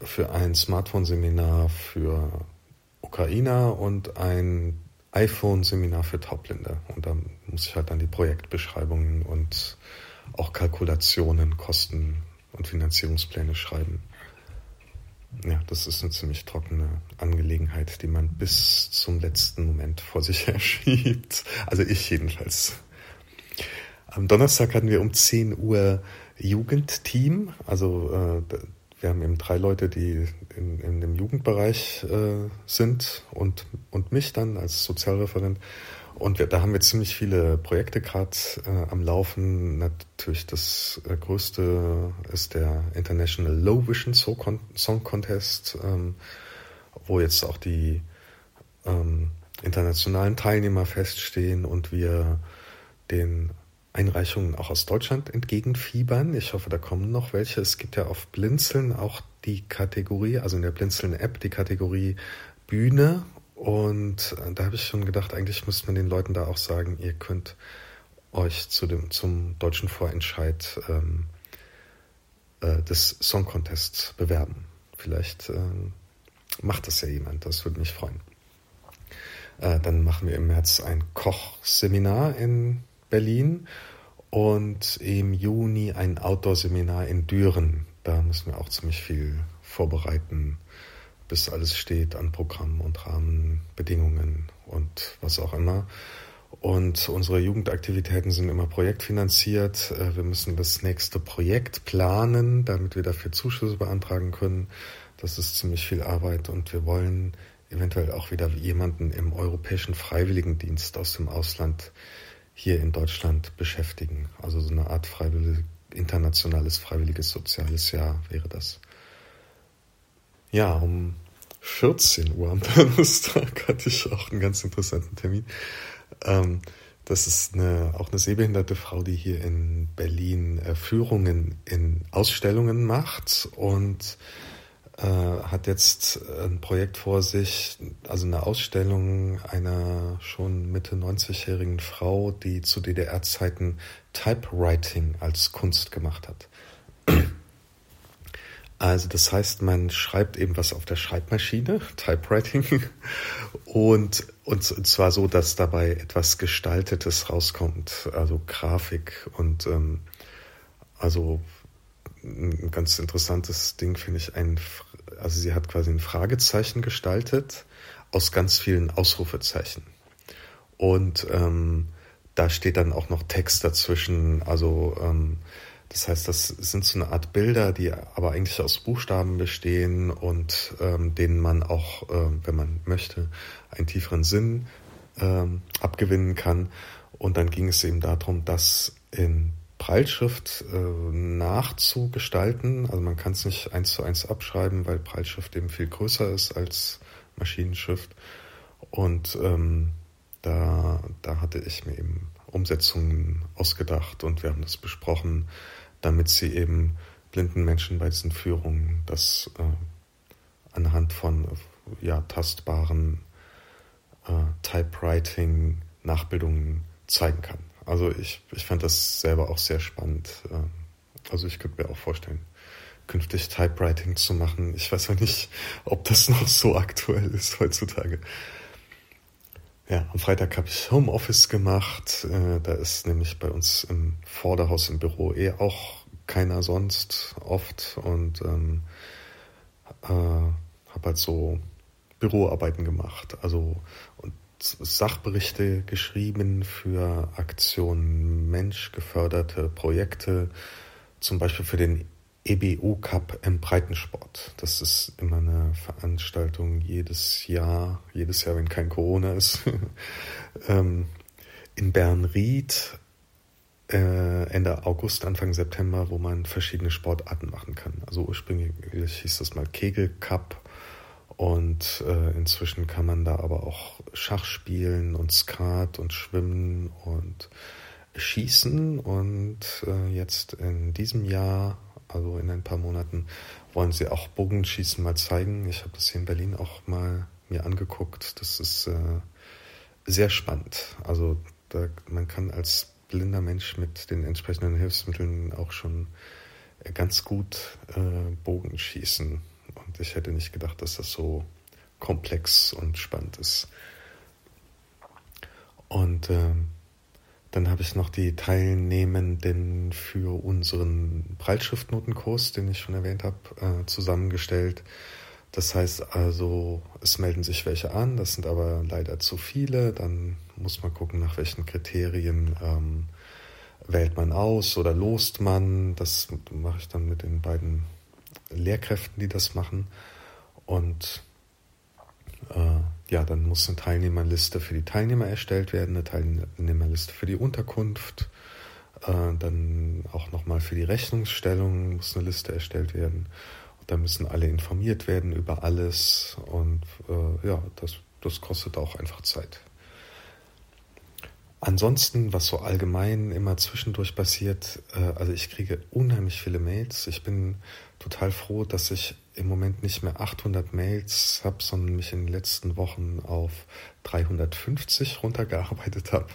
für ein Smartphone-Seminar für Ukrainer und ein iPhone-Seminar für Taubblinde. Und da muss ich halt dann die Projektbeschreibungen und auch Kalkulationen, Kosten und Finanzierungspläne schreiben. Ja, das ist eine ziemlich trockene Angelegenheit, die man bis zum letzten Moment vor sich herschiebt. Also ich jedenfalls. Am Donnerstag hatten wir um 10 Uhr Jugendteam. Also äh, wir haben eben drei Leute, die in, in dem Jugendbereich äh, sind und, und mich dann als Sozialreferent. Und wir, da haben wir ziemlich viele Projekte gerade äh, am Laufen. Natürlich das äh, größte ist der International Low Vision Song Contest, ähm, wo jetzt auch die ähm, internationalen Teilnehmer feststehen und wir den Einreichungen auch aus Deutschland entgegenfiebern. Ich hoffe, da kommen noch welche. Es gibt ja auf Blinzeln auch die Kategorie, also in der Blinzeln-App die Kategorie Bühne. Und äh, da habe ich schon gedacht, eigentlich müsste man den Leuten da auch sagen, ihr könnt euch zu dem, zum deutschen Vorentscheid ähm, äh, des Song Contests bewerben. Vielleicht äh, macht das ja jemand, das würde mich freuen. Äh, dann machen wir im März ein Kochseminar in Berlin und im Juni ein Outdoor-Seminar in Düren. Da müssen wir auch ziemlich viel vorbereiten, bis alles steht an Programmen und Rahmenbedingungen und was auch immer. Und unsere Jugendaktivitäten sind immer projektfinanziert. Äh, wir müssen das nächste Projekt planen, damit wir dafür Zuschüsse beantragen können. das ist ziemlich viel Arbeit und wir wollen eventuell auch wieder jemanden im europäischen Freiwilligendienst aus dem Ausland hier in Deutschland beschäftigen. Also so eine Art freiwillig, internationales freiwilliges soziales Jahr wäre das. Ja, um 14 Uhr am Donnerstag hatte ich auch einen ganz interessanten Termin. Ähm, das ist eine, auch eine sehbehinderte Frau, die hier in Berlin äh, Führungen in Ausstellungen macht und hat jetzt ein Projekt vor sich, also eine Ausstellung einer schon Mitte 90-jährigen Frau, die zu DDR-Zeiten Typewriting als Kunst gemacht hat. Also das heißt, man schreibt eben was auf der Schreibmaschine, Typewriting, und, und zwar so, dass dabei etwas Gestaltetes rauskommt, also Grafik und ähm, also ein ganz interessantes Ding finde ich ein, also sie hat quasi ein Fragezeichen gestaltet aus ganz vielen Ausrufezeichen. Und ähm, da steht dann auch noch Text dazwischen, also ähm, das heißt, das sind so eine Art Bilder, die aber eigentlich aus Buchstaben bestehen und ähm, denen man auch, äh, wenn man möchte, einen tieferen Sinn ähm, abgewinnen kann. Und dann ging es eben darum, das in Prallschrift äh, nachzugestalten. Also man kann es nicht eins zu eins abschreiben, weil Prallschrift eben viel größer ist als Maschinenschrift. Und ähm, da, da hatte ich mir eben Umsetzungen ausgedacht und wir haben das besprochen, damit sie eben blinden Menschen bei diesen Führungen das äh, anhand von ja, tastbaren äh, Typewriting-Nachbildungen zeigen kann. Also ich, ich fand das selber auch sehr spannend. Äh, also ich könnte mir auch vorstellen, künftig Typewriting zu machen. Ich weiß auch nicht, ob das noch so aktuell ist heutzutage. Ja, am Freitag habe ich Homeoffice gemacht. Äh, da ist nämlich bei uns im Vorderhaus im Büro eh auch keiner sonst oft und ähm, äh, habe halt so Büroarbeiten gemacht. Also Sachberichte geschrieben für Aktionen Mensch geförderte Projekte, zum Beispiel für den EBU Cup im Breitensport. Das ist immer eine Veranstaltung jedes Jahr, jedes Jahr, wenn kein Corona ist, ähm, in Bernried äh, Ende August, Anfang September, wo man verschiedene Sportarten machen kann. Also ursprünglich hieß das mal Kegel Cup und äh, inzwischen kann man da aber auch Schach spielen und Skat und Schwimmen und Schießen und äh, jetzt in diesem Jahr also in ein paar Monaten, wollen sie auch Bogenschießen mal zeigen. Ich habe das hier in Berlin auch mal mir angeguckt. Das ist äh, sehr spannend. Also da, man kann als blinder Mensch mit den entsprechenden Hilfsmitteln auch schon ganz gut äh, Bogen schießen. Ich hätte nicht gedacht, dass das so komplex und spannend ist. Und äh, dann habe ich noch die Teilnehmenden für unseren Breitschriftnotenkurs, den ich schon erwähnt habe, äh, zusammengestellt. Das heißt also, es melden sich welche an, das sind aber leider zu viele. Dann muss man gucken, nach welchen Kriterien ähm, wählt man aus oder lost man. Das mache ich dann mit den beiden Lehrkräften, die das machen. Und äh, ja, dann muss eine Teilnehmerliste für die Teilnehmer erstellt werden, eine Teilnehmerliste für die Unterkunft, äh, dann auch nochmal für die Rechnungsstellung muss eine Liste erstellt werden. Und da müssen alle informiert werden über alles und äh, ja, das, das kostet auch einfach Zeit. Ansonsten, was so allgemein immer zwischendurch passiert, äh, also ich kriege unheimlich viele Mails. Ich bin total froh, dass ich im Moment nicht mehr 800 Mails habe, sondern mich in den letzten Wochen auf 350 runtergearbeitet habe.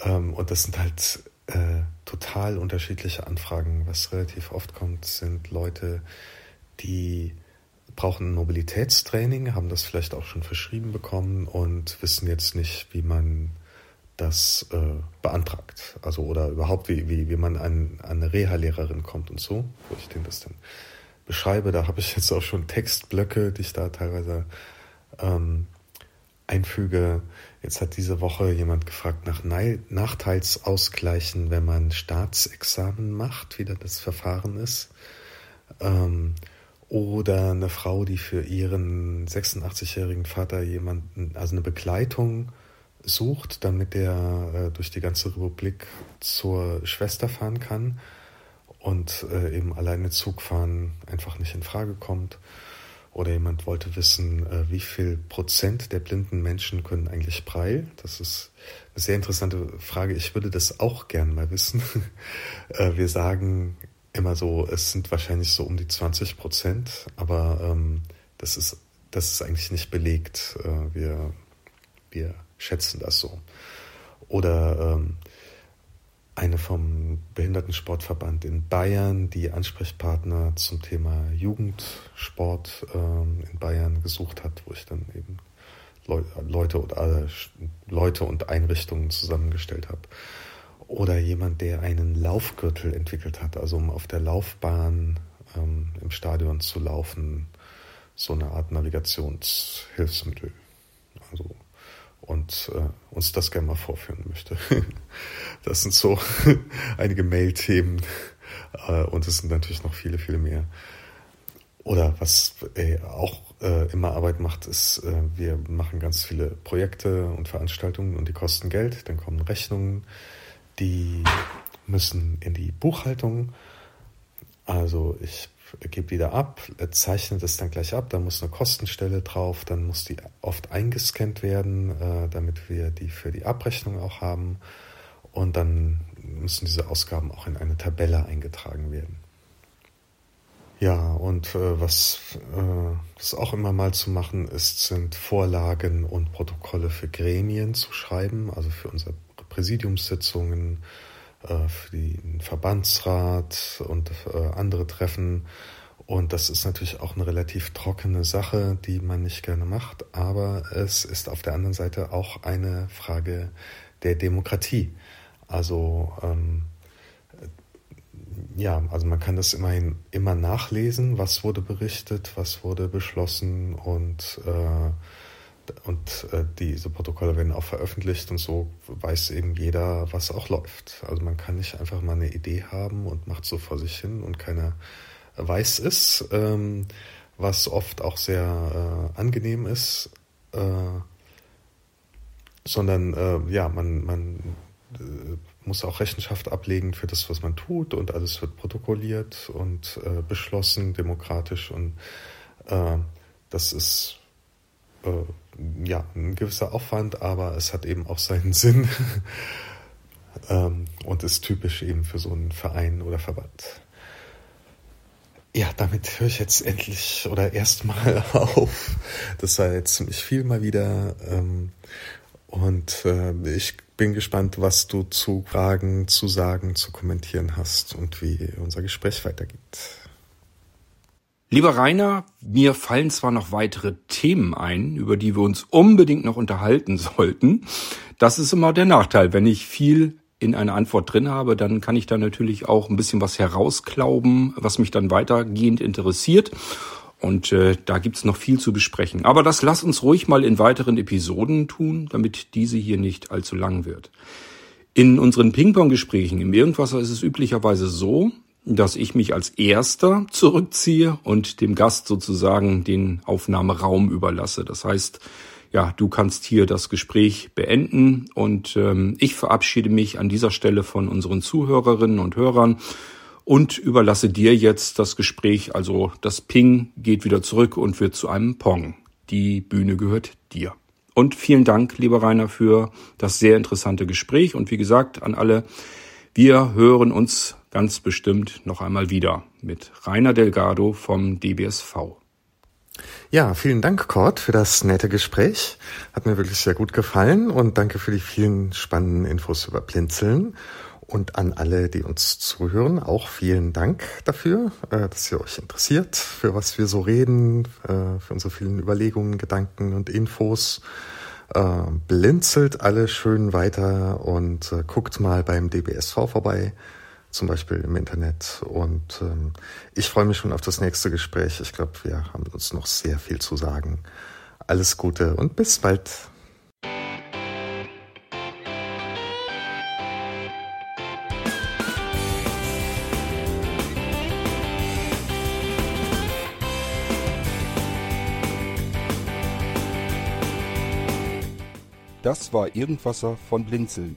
Ähm, und das sind halt äh, total unterschiedliche Anfragen. Was relativ oft kommt, sind Leute, die brauchen ein Mobilitätstraining, haben das vielleicht auch schon verschrieben bekommen und wissen jetzt nicht, wie man das äh, beantragt. Also oder überhaupt, wie, wie, wie man an, an eine Reha-Lehrerin kommt und so, wo ich denen das dann beschreibe. Da habe ich jetzt auch schon Textblöcke, die ich da teilweise ähm, einfüge. Jetzt hat diese Woche jemand gefragt nach Nachteilsausgleichen, wenn man Staatsexamen macht, wie da das Verfahren ist. Ähm, Oder eine Frau, die für ihren 86-jährigen Vater jemanden, also eine Begleitung sucht, damit er äh, durch die ganze Republik zur Schwester fahren kann und äh, eben alleine Zug fahren einfach nicht in Frage kommt. Oder jemand wollte wissen, äh, wie viel Prozent der blinden Menschen können eigentlich Braille? Das ist eine sehr interessante Frage. Ich würde das auch gern mal wissen. äh, wir sagen immer so, es sind wahrscheinlich so um die 20 Prozent, aber ähm, das ist das ist eigentlich nicht belegt. Äh, wir wir schätzen das so. Oder ähm, eine vom Behindertensportverband in Bayern, die Ansprechpartner zum Thema Jugendsport ähm, in Bayern gesucht hat, wo ich dann eben Leute und, äh, Leute und Einrichtungen zusammengestellt habe. Oder jemand, der einen Laufgürtel entwickelt hat, also um auf der Laufbahn ähm, im Stadion zu laufen, so eine Art Navigationshilfsmittel. Also und äh, uns das gerne mal vorführen möchte. das sind so einige Mail-Themen äh, und es sind natürlich noch viele, viele mehr. Oder was äh, auch äh, immer Arbeit macht, ist, äh, wir machen ganz viele Projekte und Veranstaltungen und die kosten Geld. Dann kommen Rechnungen, die müssen in die Buchhaltung. Also ich gebe wieder ab, zeichnet es dann gleich ab, da muss eine Kostenstelle drauf, dann muss die oft eingescannt werden, äh, damit wir die für die Abrechnung auch haben. Und dann müssen diese Ausgaben auch in eine Tabelle eingetragen werden. Ja, und äh, was äh, das auch immer mal zu machen ist, sind Vorlagen und Protokolle für Gremien zu schreiben, also für unsere Präsidiumssitzungen, äh, für den Verbandsrat und äh, andere Treffen. Und das ist natürlich auch eine relativ trockene Sache, die man nicht gerne macht, aber es ist auf der anderen Seite auch eine Frage der Demokratie. Also ähm, ja, also man kann das immerhin immer nachlesen, was wurde berichtet, was wurde beschlossen und äh, und äh, diese Protokolle werden auch veröffentlicht und so weiß eben jeder, was auch läuft. Also man kann nicht einfach mal eine Idee haben und macht so vor sich hin und keiner weiß es, ähm, was oft auch sehr äh, angenehm ist, äh, sondern ja, man, man muss auch Rechenschaft ablegen für das, was man tut und alles wird protokolliert und beschlossen, demokratisch und das ist ja, ein gewisser Aufwand, aber es hat eben auch seinen Sinn ähm, und ist typisch eben für so einen Verein oder Verband. Ja, damit höre ich jetzt endlich oder erstmal auf. Das war jetzt ziemlich viel mal wieder. Ähm, und äh, ich bin gespannt, was du zu Fragen, zu sagen, zu kommentieren hast und wie unser Gespräch weitergeht. Lieber Rainer, mir fallen zwar noch weitere Themen ein, über die wir uns unbedingt noch unterhalten sollten. Das ist immer der Nachteil. Wenn ich viel in einer Antwort drin habe, dann kann ich da natürlich auch ein bisschen was herausklauben, was mich dann weitergehend interessiert. Und äh, da gibt's noch viel zu besprechen. Aber das lass uns ruhig mal in weiteren Episoden tun, damit diese hier nicht allzu lang wird. In unseren Ping-Pong-Gesprächen im Irgendwasser ist es üblicherweise so, dass ich mich als Erster zurückziehe und dem Gast sozusagen den Aufnahmeraum überlasse. Das heißt, ja, du kannst hier das Gespräch beenden und ähm, ich verabschiede mich an dieser Stelle von unseren Zuhörerinnen und Hörern und überlasse dir jetzt das Gespräch. Also das Ping geht wieder zurück und wird zu einem Pong. Die Bühne gehört dir. Und vielen Dank, lieber Rainer, für das sehr interessante Gespräch. Und wie gesagt, an alle, wir hören uns ganz bestimmt noch einmal wieder mit Rainer Delgado vom DBSV. Ja, vielen Dank, Kurt, für das nette Gespräch. Hat mir wirklich sehr gut gefallen und danke für die vielen spannenden Infos über Blinzeln. Und an alle, die uns zuhören, auch vielen Dank dafür, äh, dass ihr euch interessiert, für was wir so reden, äh, für unsere vielen Überlegungen, Gedanken und Infos. Äh, blinzelt alle schön weiter und guckt mal beim DBSV vorbei zum Beispiel im Internet. Und ähm, ich freue mich schon auf das nächste Gespräch. Ich glaube, wir haben uns noch sehr viel zu sagen. Alles Gute und bis bald. Das war Irgendwasser von Blinzeln.